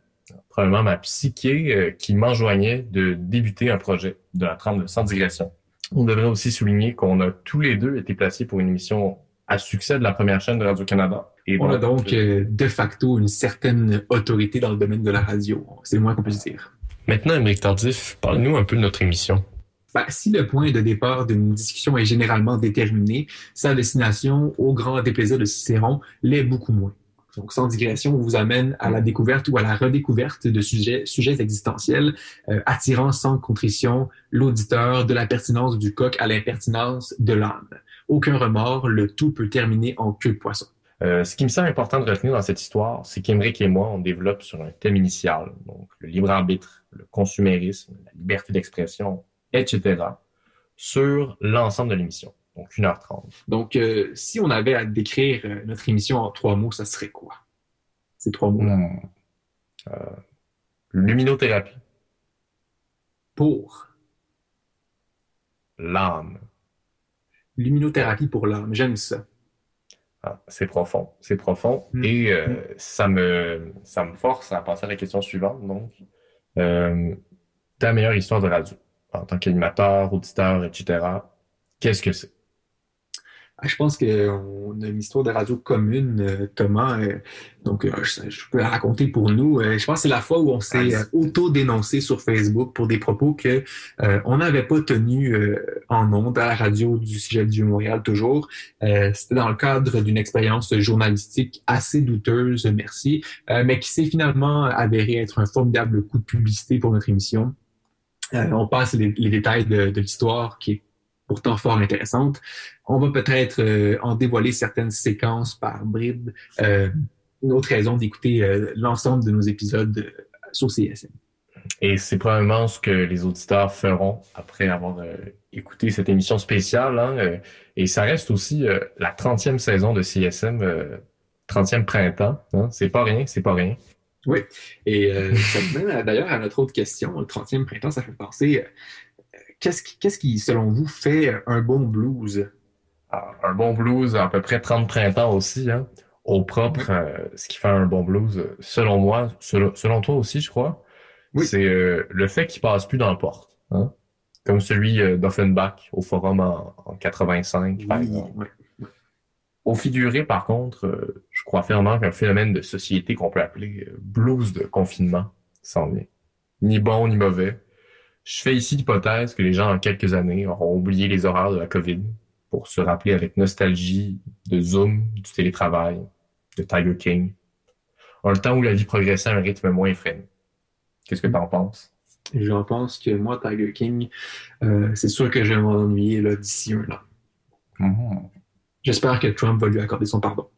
Probablement ma psyché euh, qui m'enjoignait de débuter un projet de la trame de Sans digression. On devrait aussi souligner qu'on a tous les deux été placés pour une émission à succès de la première chaîne de Radio-Canada.
Et on a donc euh, de facto une certaine autorité dans le domaine de la radio. C'est le moins qu'on puisse dire.
Maintenant, Émeric Tardif, parle-nous un peu de notre émission.
Ben, si le point de départ d'une discussion est généralement déterminé, sa destination, au grand déplaisir de Cicéron, l'est beaucoup moins. Donc, sans digression, vous amène à la découverte ou à la redécouverte de sujets, sujets existentiels, euh, attirant sans contrition l'auditeur de la pertinence du coq à l'impertinence de l'âme. Aucun remords, le tout peut terminer en queue de poisson.
Euh, ce qui me semble important de retenir dans cette histoire, c'est qu'Emeric et moi, on développe sur un thème initial, donc le libre arbitre, le consumérisme, la liberté d'expression, etc., sur l'ensemble de l'émission. Donc 1h30.
Donc, euh, si on avait à décrire euh, notre émission en trois mots, ça serait quoi? ces trois mots-là.
Hmm. Euh, luminothérapie,
Pour
l'âme.
luminothérapie pour l'âme, j'aime ça.
Ah, c'est profond, c'est profond.
Mm.
Et euh, ça me ça me force à passer à la question suivante. Donc, euh, ta meilleure histoire de radio en tant qu'animateur, auditeur, etc. Qu'est-ce que c'est?
Je pense qu'on a une histoire de radio commune, euh, Thomas. euh, donc, euh, je, je peux la raconter pour nous. Je pense que c'est la fois où on s'est auto-dénoncé sur Facebook pour des propos que euh, on n'avait pas tenus euh, en ondes à la radio du Cégep du Montréal toujours. Euh, C'était dans le cadre d'une expérience journalistique assez douteuse, merci, mais qui s'est finalement avéré être un formidable coup de publicité pour notre émission. Euh, on passe les, les détails de, de l'histoire qui est pourtant fort intéressante. On va peut-être euh, en dévoiler certaines séquences par bribes. Euh, une autre raison d'écouter euh, l'ensemble de nos épisodes sur CSM.
Et c'est probablement ce que les auditeurs feront après avoir écouté cette émission spéciale. hein, et ça reste aussi la 30e saison de CSM, euh, 30e printemps. hein. C'est pas rien, c'est pas rien.
Et euh, ça me mène d'ailleurs à notre autre question. Le 30e printemps, ça fait penser, qu'est-ce qui, selon vous, fait un bon blues?
Ah, un bon blues, à peu près 30 printemps aussi, hein, au propre, euh, ce qui fait un bon blues, selon moi, selon, selon toi aussi, je crois,
Oui.
c'est euh, le fait qu'il passe plus dans le porte. Hein? Comme celui euh, d'Offenbach au forum en, en 85, par exemple. Au figuré, par contre, je crois fermement qu'un phénomène de société qu'on peut appeler blues de confinement s'en vient. Ni bon ni mauvais. Je fais ici l'hypothèse que les gens, en quelques années, auront oublié les horreurs de la COVID pour se rappeler avec nostalgie de Zoom, du télétravail, de Tiger King. Un temps où la vie progressait à un rythme moins effréné. Qu'est-ce que t'en penses?
J'en pense que moi, Tiger King, euh, c'est sûr que je vais m'ennuyer d'ici un an. J'espère que Trump va lui accorder son pardon.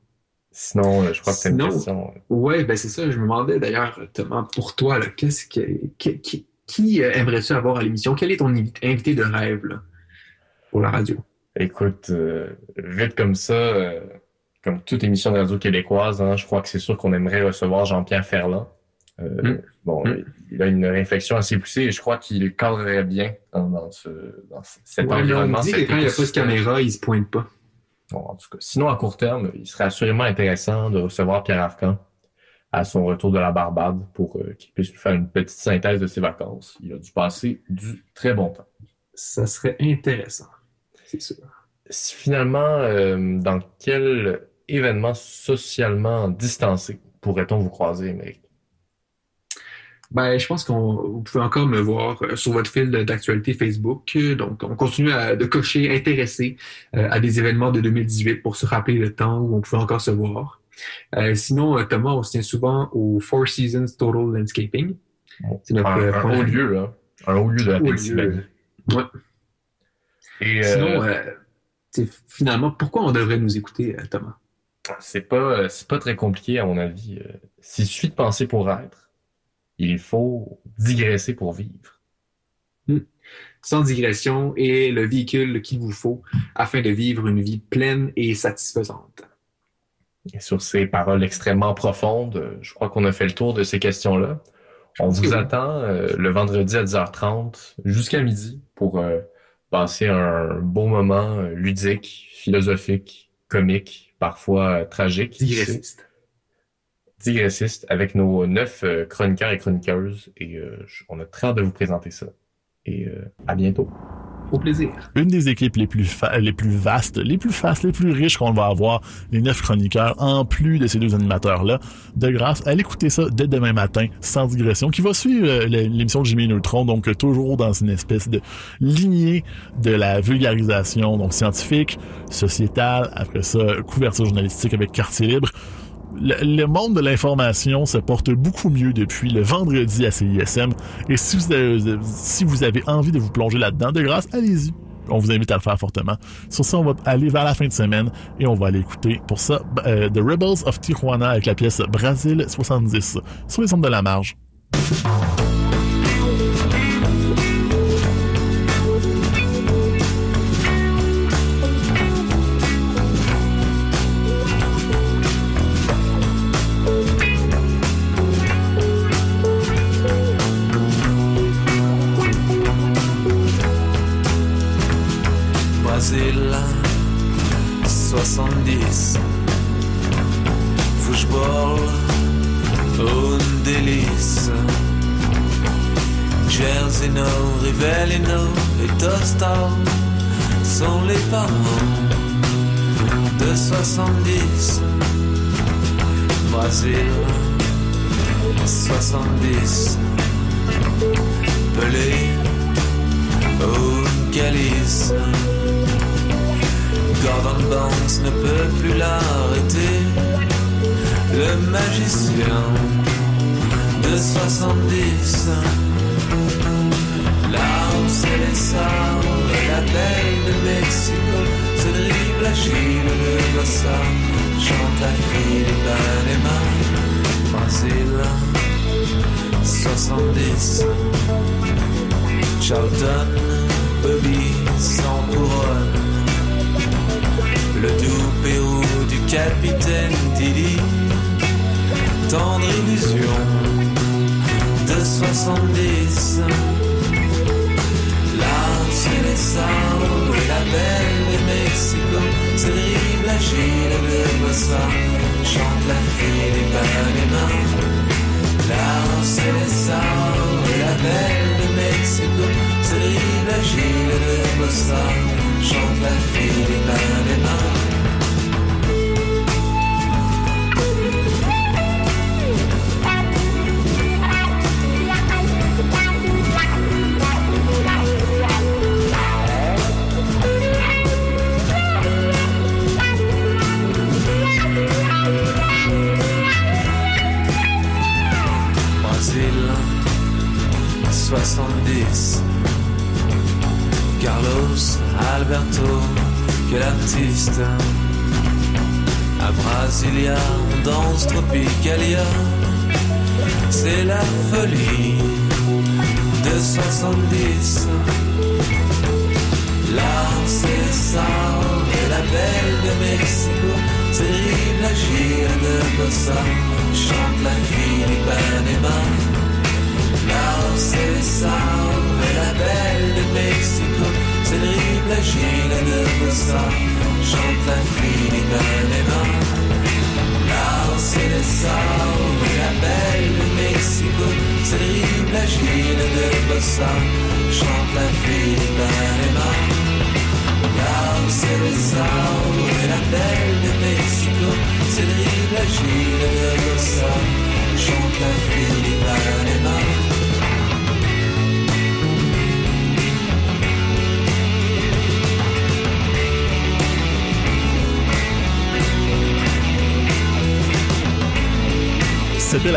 Sinon, euh, je crois que c'est une question.
Ouais, ben c'est ça. Je me demandais d'ailleurs, Thomas, pour toi, qu'est-ce que, qui, qui, qui, euh, aimerais-tu avoir à l'émission? Quel est ton invi- invité de rêve là, pour la radio?
Écoute, euh, vite comme ça, euh, comme toute émission de radio québécoise, hein, je crois que c'est sûr qu'on aimerait recevoir Jean-Pierre Ferland. Euh,
Mm.
Bon,
Mm.
il a une réflexion assez poussée et je crois qu'il cadrerait bien dans, dans ce, dans cet
Ouais, on
environnement.
me dit que quand il n'y a pas de caméra, il se pointe pas.
Bon, en tout cas, sinon, à court terme, il serait assurément intéressant de recevoir Pierre Arcan à son retour de la Barbade pour euh, qu'il puisse faire une petite synthèse de ses vacances. Il a dû passer du très bon temps.
Ça serait intéressant, c'est sûr.
Si finalement, euh, dans quel événement socialement distancé pourrait-on vous croiser, Émeric?
Ben, je pense qu'on vous pouvez encore me voir euh, sur votre fil d'actualité Facebook. Donc, on continue à, de cocher intéressé euh, à des événements de 2018 pour se rappeler le temps où on pouvait encore se voir. Euh, sinon, euh, Thomas, on se tient souvent au Four Seasons Total Landscaping. C'est notre,
un,
euh,
un
point-
haut lieu, là. Un haut lieu de la. Pennsylvanie.
Ouais.
Et
Sinon, euh, finalement, pourquoi on devrait nous écouter, Thomas?
c'est pas, c'est pas très compliqué, à mon avis. S'il suffit de penser pour être, il faut digresser pour vivre.
Sans digression et le véhicule qu'il vous faut afin de vivre une vie pleine et satisfaisante.
Et sur ces paroles extrêmement profondes, je crois qu'on a fait le tour de ces questions-là. On vous attend euh, le vendredi à 10h30 jusqu'à midi pour euh, passer un beau moment euh, ludique, philosophique, comique, parfois euh, tragique.
Digressiste.
Digressiste avec nos neuf chroniqueurs et chroniqueuses. Et on a très hâte de vous présenter ça. Et à bientôt.
Une des équipes les plus les plus vastes, les plus fastes, les plus riches qu'on va avoir, les neuf chroniqueurs, en plus de ces deux animateurs-là. De grâce, allez écouter ça dès demain matin, sans digression, qui va suivre euh, l'émission de Jimmy Neutron, donc euh, toujours dans une espèce de lignée de la vulgarisation, donc scientifique, sociétale, après ça, couverture journalistique avec quartier libre. Le, monde de l'information se porte beaucoup mieux depuis le vendredi à CISM. Et si vous avez, si vous avez envie de vous plonger là-dedans, de grâce, allez-y. On vous invite à le faire fortement. Sur ça, on va aller vers la fin de semaine et on va aller écouter pour ça euh, The Rebels of Tijuana avec la pièce Brasil 70 sur les ondes de la marge.
Charlton, Bobby sans couronne, le doux Pérou du capitaine Didi, tendre illusion de 70. C'est les sabres la belle de Mexico. Dribble la Gilles de Bossa. Chante la fille des Panama. Là c'est les sabres la belle Mexico Se dribble la Gilles de Bossa Chante la fille des Panama Brésil Tropicalia c'est la folie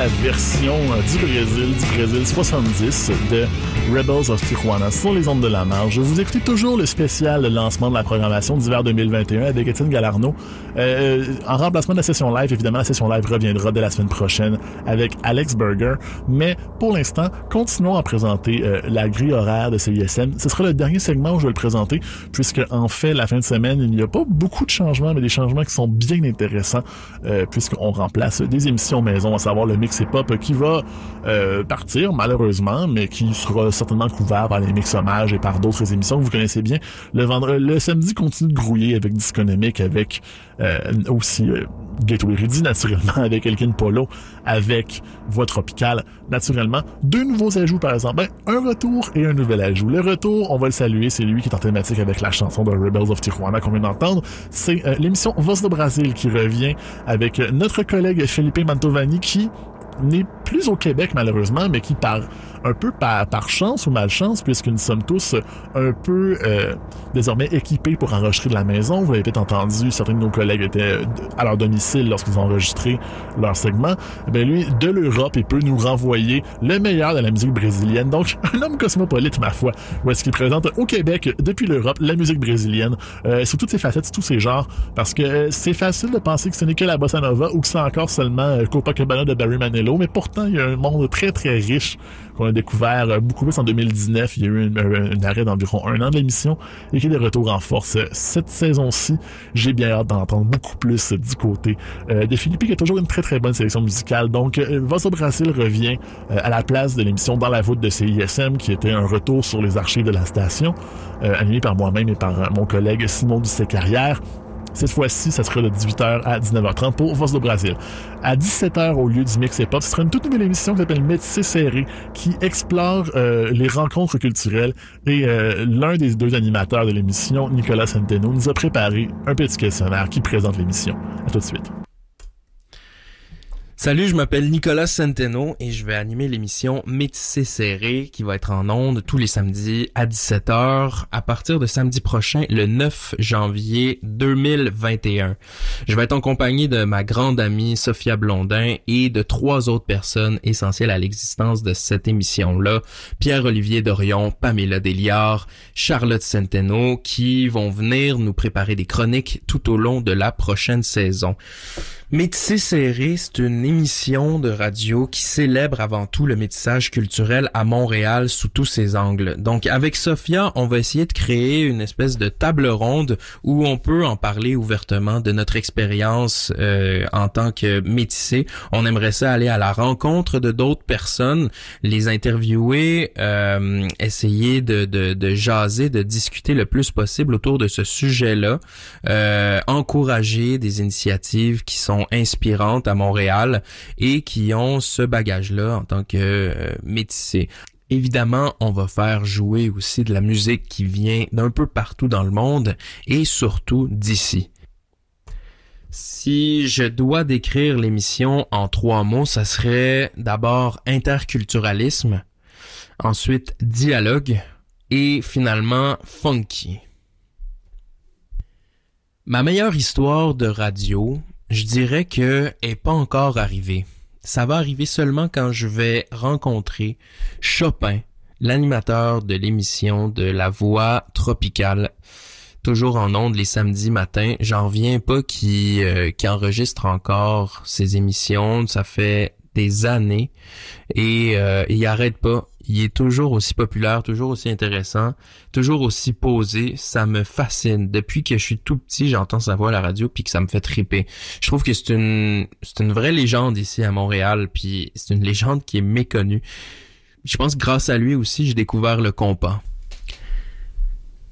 version euh, du Brésil, du Brésil 70 de Rebels of Tijuana sur les ondes de la marge. Vous écoutez toujours le spécial lancement de la programmation d'hiver 2021 avec Étienne Galarno. Euh, en remplacement de la session live, évidemment, la session live reviendra dès la semaine prochaine avec Alex Berger. Mais pour l'instant, continuons à présenter euh, la grille horaire de CISM. Ce sera le dernier segment où je vais le présenter, puisque en fait, la fin de semaine, il n'y a pas beaucoup de changements, mais des changements qui sont bien intéressants, euh, puisqu'on remplace des émissions maison, à savoir le mix hip-hop qui va euh, partir, malheureusement, mais qui sera certainement couvert par les mix hommages et par d'autres émissions que vous connaissez bien. Le vendredi, le samedi continue de grouiller avec Disconomique, avec euh, aussi euh, Gateway Ready, naturellement, (laughs) avec Elkin Polo, avec Voix Tropicale, naturellement. Deux nouveaux ajouts, par exemple. Ben, un retour et un nouvel ajout. Le retour, on va le saluer, c'est lui qui est en thématique avec la chanson de Rebels of Tijuana qu'on vient d'entendre. C'est euh, l'émission Voz de Brasil qui revient avec euh, notre collègue Felipe Mantovani qui n'est plus au Québec malheureusement, mais qui par un peu par, chance ou malchance, puisque nous sommes tous un peu euh, désormais équipés pour enregistrer de la maison. Vous l'avez peut-être entendu, certains de nos collègues étaient à leur domicile lorsqu'ils ont enregistré leur segment. Ben lui, de l'Europe, il peut nous renvoyer le meilleur de la musique brésilienne. Donc, (laughs) un homme cosmopolite, ma foi, où est-ce qu'il présente au Québec, depuis l'Europe, la musique brésilienne, euh, sous toutes ses facettes, tous ses genres, parce que c'est facile de penser que ce n'est que la bossa nova ou que c'est encore seulement euh, Copacabana de Barry Manilow, mais pourtant, il y a un monde très, très riche qu'on a découvert euh, beaucoup plus en 2019. Il y a eu un, un arrêt d'environ un an de l'émission et qui est de retour en force cette saison-ci. J'ai bien hâte d'entendre beaucoup plus du côté euh, de Philippe, qui a toujours une très très bonne sélection musicale. Donc, euh, Voss Brasil revient euh, à la place de l'émission Dans la voûte de CISM, qui était un retour sur les archives de la station, euh, animé par moi-même et par mon collègue Simon Ducé-Carrière. Cette fois-ci, ça sera de 18h à 19h30 pour Voz do Brasil. À 17h, au lieu du Mix et Pop, ce sera une toute nouvelle émission qui s'appelle Métissé Serré, qui explore euh, les rencontres culturelles. Et euh, l'un des deux animateurs de l'émission, Nicolas Centeno, nous a préparé un petit questionnaire qui présente l'émission. À tout de suite.
Salut, je m'appelle Nicolas Centeno et je vais animer l'émission Métissé serré qui va être en ondes tous les samedis à 17h à partir de samedi prochain, le 9 janvier 2021. Je vais être en compagnie de ma grande amie Sophia Blondin et de trois autres personnes essentielles à l'existence de cette émission-là. Pierre-Olivier Dorion, Pamela Deliard, Charlotte Centeno qui vont venir nous préparer des chroniques tout au long de la prochaine saison. Métissé serré, c'est une émission de radio qui célèbre avant tout le métissage culturel à Montréal sous tous ses angles. Donc avec Sophia, on va essayer de créer une espèce de table ronde où on peut en parler ouvertement de notre expérience euh, en tant que métissé. On aimerait ça aller à la rencontre de d'autres personnes, les interviewer, euh, essayer de, de, de jaser, de discuter le plus possible autour de ce sujet-là, euh, encourager des initiatives qui sont inspirantes à Montréal et qui ont ce bagage-là en tant que euh. Évidemment, on va faire jouer aussi de la musique qui vient d'un peu partout dans le monde et surtout d'ici. Si je dois décrire l'émission en trois mots, ça serait d'abord interculturalisme, ensuite dialogue et finalement funky. Ma meilleure histoire de radio, je dirais que est pas encore arrivée. Ça va arriver seulement quand je vais rencontrer Chopin, l'animateur de l'émission de La Voix tropicale, toujours en ondes les samedis matins. J'en reviens pas qui euh, qui enregistre encore ses émissions. Ça fait des années et euh, il arrête pas. Il est toujours aussi populaire, toujours aussi intéressant, toujours aussi posé. Ça me fascine. Depuis que je suis tout petit, j'entends sa voix à la radio puis que ça me fait triper. Je trouve que c'est une c'est une vraie légende ici à Montréal puis c'est une légende qui est méconnue. Je pense que grâce à lui aussi, j'ai découvert le compas.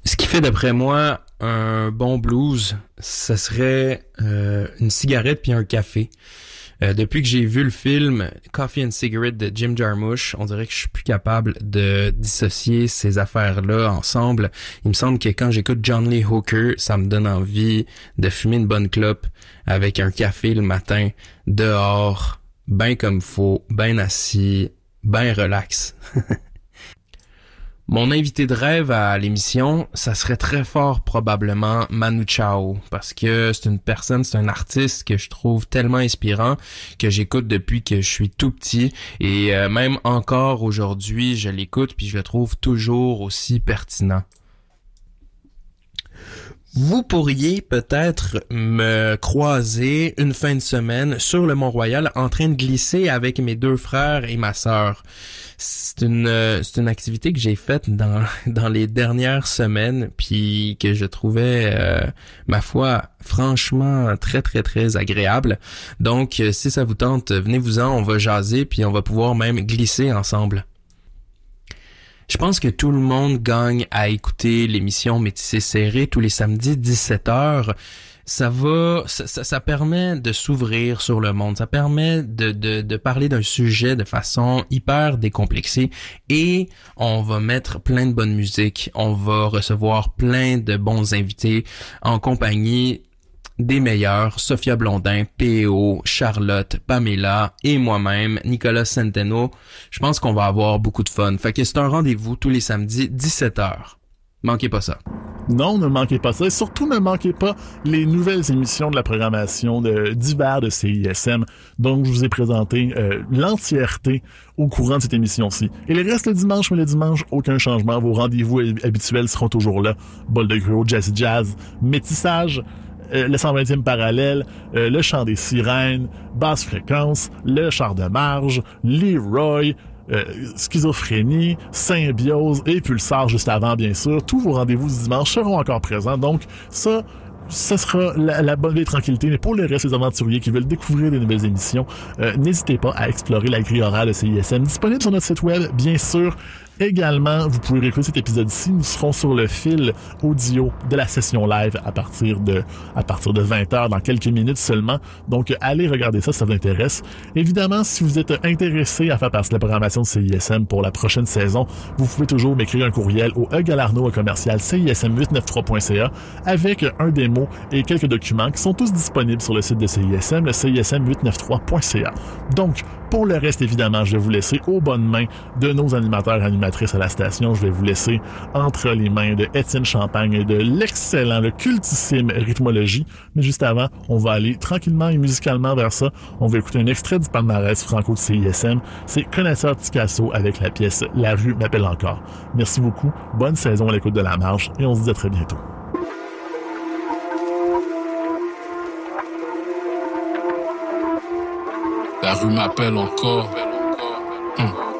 Ce qui fait d'après moi un bon blues, ça serait euh, une cigarette puis un café. Euh, depuis que j'ai vu le film Coffee and Cigarette de Jim Jarmusch, on dirait que je suis plus capable de dissocier ces affaires-là ensemble. Il me semble que quand j'écoute John Lee Hooker, ça me donne envie de fumer une bonne clope avec un café le matin, dehors, ben comme faut, ben assis, ben relax. (laughs) Mon invité de rêve à l'émission, ça serait très fort probablement Manu Chao parce que c'est une personne, c'est un artiste que je trouve tellement inspirant que j'écoute depuis que je suis tout petit et euh, même encore aujourd'hui, je l'écoute puis je le trouve toujours aussi pertinent. Vous pourriez peut-être me croiser une fin de semaine sur le Mont-Royal en train de glisser avec mes deux frères et ma sœur. C'est une euh, c'est une activité que j'ai faite dans (laughs) dans les dernières semaines puis que je trouvais euh, ma foi franchement très très très agréable. Donc euh, si ça vous tente, venez-vous-en, on va jaser puis on va pouvoir même glisser ensemble. Je pense que tout le monde gagne à écouter l'émission Métissé serré tous les samedis 17h. Ça va, ça, permet de s'ouvrir sur le monde. Ça permet de parler d'un sujet de façon hyper décomplexée et on va mettre plein de bonne musique. On va recevoir plein de bons invités en compagnie des meilleurs, Sophia Blondin, PO, Charlotte, Pamela et moi-même, Nicolas Centeno. Je pense qu'on va avoir beaucoup de fun. Fait que c'est un rendez-vous tous les samedis, 17h. Manquez pas ça.
Non, ne manquez pas ça. Et surtout, ne manquez pas les nouvelles émissions de la programmation d'hiver de CISM. Donc, je vous ai présenté euh, l'entièreté au courant de cette émission-ci. Et le reste le dimanche, mais le dimanche, aucun changement. Vos rendez-vous habituels seront toujours là. Bol de gros, jazz jazz, métissage, euh, le 120e parallèle, euh, le chant des sirènes, basse fréquence, le char de marge, Leroy, euh, schizophrénie, symbiose et pulsar juste avant, bien sûr. Tous vos rendez-vous du dimanche seront encore présents. Donc, ça, ce sera la, la bonne vieille tranquillité. Mais pour le reste des aventuriers qui veulent découvrir des nouvelles émissions, euh, n'hésitez pas à explorer la grille orale de CISM, disponible sur notre site web, bien sûr. Également, vous pouvez réécouter cet épisode-ci. Nous serons sur le fil audio de la session live à partir de, à partir de 20h dans quelques minutes seulement. Donc, allez regarder ça si ça vous intéresse. Évidemment, si vous êtes intéressé à faire partie de la programmation de CISM pour la prochaine saison, vous pouvez toujours m'écrire un courriel au egalarno commercial CISM893.ca avec un démo et quelques documents qui sont tous disponibles sur le site de CISM, le CISM893.ca. Donc, pour le reste, évidemment, je vais vous laisser aux bonnes mains de nos animateurs et animatrices à la station. Je vais vous laisser entre les mains de Étienne Champagne de l'excellent, le cultissime rythmologie. Mais juste avant, on va aller tranquillement et musicalement vers ça. On va écouter un extrait du palmarès franco de CISM. C'est Connaisseur Picasso avec la pièce La rue m'appelle encore. Merci beaucoup. Bonne saison à l'écoute de la marge et on se dit à très bientôt.
La rue m'appelle encore. Hum.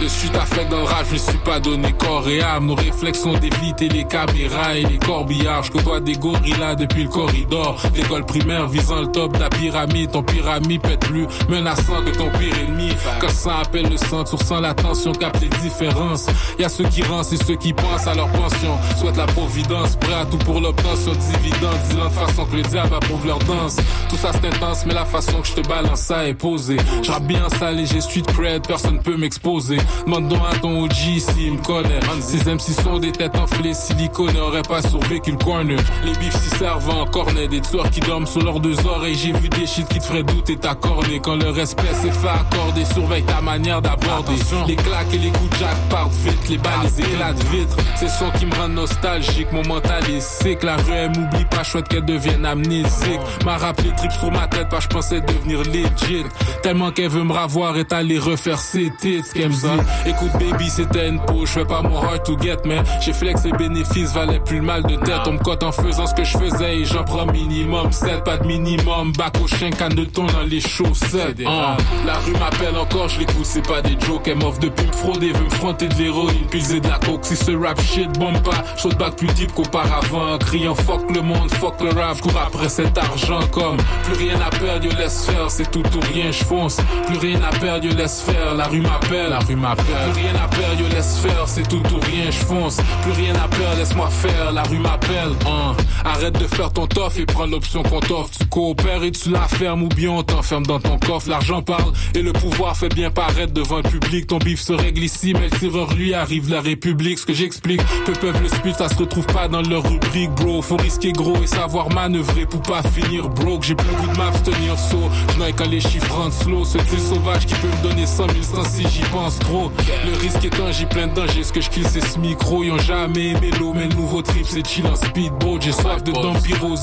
De suite affect dans le rap, je me suis pas donné corps et âme. Nos réflexes sont d'éviter les caméras et les corbillards. Je côtoie des gorillas depuis le corridor. L'école primaire visant le top de la pyramide. Ton pyramide être plus menaçant que ton pire ennemi. Quand ça appelle le sang, tu ressens la tension, capte les différences. Y a ceux qui rancent et ceux qui pensent à leur pension. Souhaite la providence, prêt à tout pour l'obtention de dividendes. Dis de façon que le diable approuve leur danse. Tout ça c'est intense, mais la façon que je te balance ça est posée. Je bien salé, j'ai street cred, personne peut m'exposer. Demande donc à ton OG s'il me connaît. Ces MC sont des têtes enflées, silicone n'aurait pas survécu le corner. Les bifs s'y servent en cornet, des tueurs qui dorment sur leurs deux oreilles. J'ai vu des shit qui te feraient douter ta cornée. Quand le respect s'est fait accorder, surveille ta manière d'aborder. Les claques et les coups de jack partent vite, les balles les éclatent vite. C'est son qui me rend nostalgique, mon mental est sick. La rue elle m'oublie pas, chouette qu'elle devienne amnésique. M'a rappelé trip sur ma tête, pas je pensais devenir legit. Tellement qu'elle veut me ravoir et aller refaire ses tits, qu'elle me dit. Écoute baby c'était une peau, je fais pas mon hard to get mais j'ai flex les bénéfices valaient plus le mal de tête. On me cote en faisant ce que je faisais et j'en prends minimum 7, pas de minimum, bac au chien, canne de thon dans les chaussettes. Ah, la rue m'appelle encore, je l'écoute, c'est pas des jokes, elle m'offre depuis me frauder, veut me fronter de l'héroïne, puiser de la coke, si ce rap shit bombe pas, chaud bac plus deep qu'auparavant, criant fuck le monde, fuck le rap, je cours après cet argent comme plus rien à perdre, yo laisse faire, c'est tout ou rien, je fonce, plus rien à perdre, yo laisse faire, la rue m'appelle, la rue m'appelle. Plus rien à perdre, yo laisse faire, c'est tout ou rien, je fonce. Plus rien à perdre, laisse-moi faire, la rue m'appelle. Hein. Arrête de faire ton tof et prends l'option qu'on t'offre. Tu coopères et tu la fermes ou bien on t'enferme dans ton coffre. L'argent parle et le pouvoir fait bien paraître devant le public. Ton bif se règle ici, mais le lui arrive la République. Ce que j'explique, peu peuvent le speed, ça se retrouve pas dans leur rubrique, bro. Faut risquer gros et savoir manœuvrer pour pas finir broke. J'ai plus le goût de m'abstenir saut. Je quand les chiffres rentrent slow. Ce sauvage qui peut me donner 100 000 sans si j'y pense trop. Le risque étant, j'ai plein de dangers. Ce que je kill, c'est ce micro. Ils ont jamais aimé l'eau, mais le nouveau trip, c'est chill en speedboat. J'ai soif de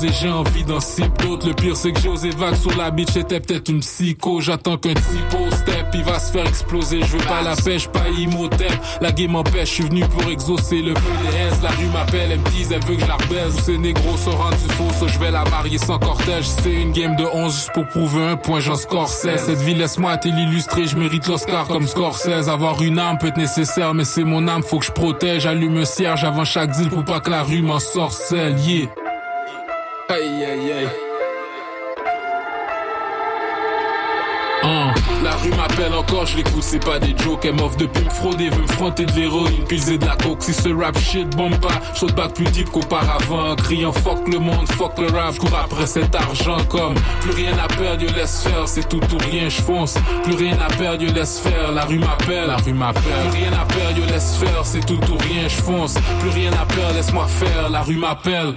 et j'ai envie d'en sip d'autres. Le pire, c'est que j'ai osé vague sur la beach. C'était peut-être une psycho. J'attends qu'un typo step, il va se faire exploser. Je veux pas la pêche, pas Imhotep. La game m'empêche, je suis venu pour exaucer le feu des S. La rue m'appelle, elle me dit, elle veut que je la rebaise. Ces négros sont rendus faux, je vais la marier sans cortège. C'est une game de 11 juste pour prouver un point, j'en score 16. Cette vie, laisse-moi te l'illustrer, je mérite l'Oscar comme score 16. Avoir une âme peut être nécessaire, mais c'est mon âme, faut que je protège. Allume un cierge avant chaque deal pour pas que la rue m'en sorcelle, yeah. Rue m'appelle encore, je l'écoute, c'est pas des jokes. Elle m'offre depuis me frauder, veut me fronter de l'héroïne, puiser de la coke. Si ce rap shit bombe pas, saute back plus deep qu'auparavant. Criant fuck le monde, fuck le rap, cours après cet argent comme plus rien à perdre, yo laisse faire, c'est tout ou rien, je fonce. Plus rien à perdre, yo laisse faire, la rue m'appelle, la rue m'appelle. Plus rien à perdre, yo laisse faire, c'est tout ou rien, je fonce. Plus rien à perdre, laisse-moi faire, la rue m'appelle.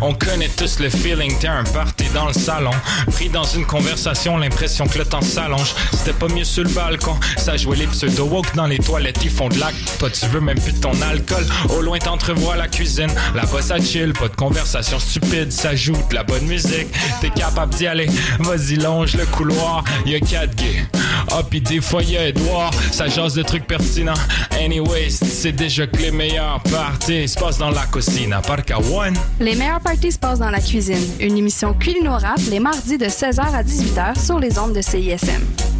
On connaît tous le feeling, t'es un party dans le salon. Pris dans une conversation, l'impression que le temps s'allonge. C'était pas mieux sur le balcon, ça jouait les pseudo-woke dans les toilettes, ils font de l'acte. Toi, tu veux même plus de ton alcool. Au loin, t'entrevois la cuisine. Là-bas, ça chill, pas de conversation stupide, ça joue de la bonne musique. T'es capable d'y aller, vas-y, longe le couloir, y'a quatre gays. Ah, pis des y'a Edouard, ça jase de trucs pertinents. Anyways, c'est déjà que les meilleurs parties se passent dans la cuisine, à part qu'à One.
Les meilleures parties se passent dans la cuisine. Une émission culinorable les mardis de 16h à 18h sur les ondes de CISM.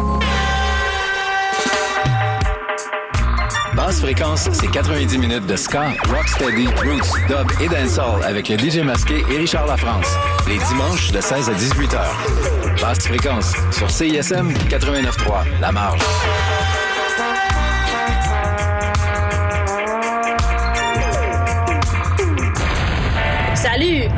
Basse fréquence, c'est 90 minutes de ska, rocksteady, roots, dub et dancehall avec le DJ masqué et Richard Lafrance. Les dimanches de 16 à 18 heures. Basse fréquence sur CISM 89.3, La Marge.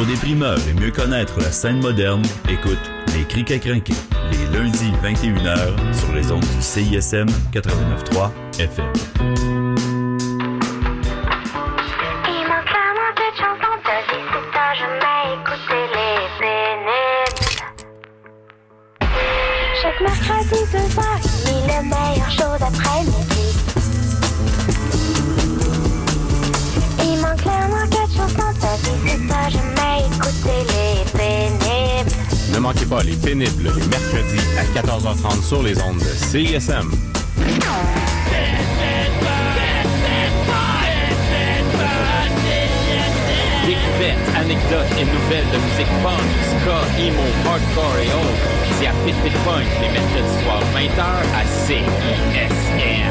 Pour des primeurs et mieux connaître la scène moderne, écoute Les Criques à crinquer, les lundis 21h sur les ondes du CISM 89.3 FM.
Chaque mercredi de il est le meilleur show d'après-midi. Il manque clairement quelque chose dans ta vie, c'est ça,
Manquez pas les pénibles les mercredis à 14h30 sur les ondes de CISM.
Découvertes, anecdotes et nouvelles de musique punk, ska, emo, hardcore et autres. C'est à Pit Pit Punk les mercredis soirs 20h à CISM.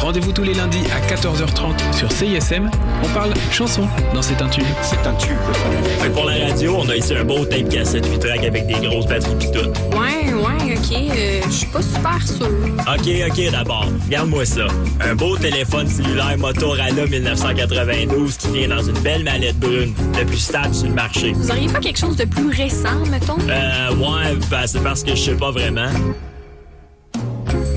Rendez-vous tous les lundis à 14h30 sur CISM. On parle chansons dans C'est un tube.
C'est un tube.
Fait pour la radio, on a ici un beau tape cassette 8 track avec des grosses batteries pis tout.
Ouais, ouais, ok. euh, Je suis pas super sûre.
Ok, ok, d'abord, regarde-moi ça. Un beau téléphone cellulaire Motorola 1992 qui vient dans une belle mallette brune, le plus stable sur le marché.
Vous auriez pas quelque chose de plus récent, mettons?
Euh, ouais, ben, c'est parce que je sais pas vraiment.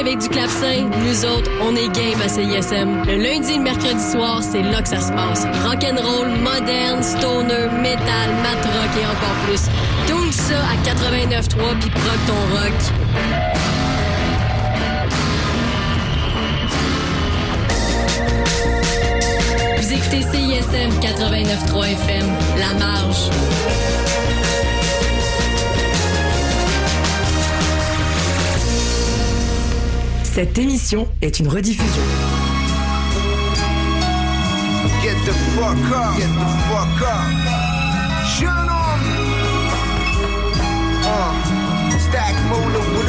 qu'avec du clavecin, nous autres, on est game à CISM. Le lundi et le mercredi soir, c'est là que ça se passe. Rock'n'roll, moderne, stoner, metal, mat rock et encore plus. Tout ça à 89.3 puis proc ton rock. Vous écoutez CISM 89.3 FM, La Marge.
Cette émission est une rediffusion.
Get the fuck up. Get the fuck up. Shut on. Uh, stack with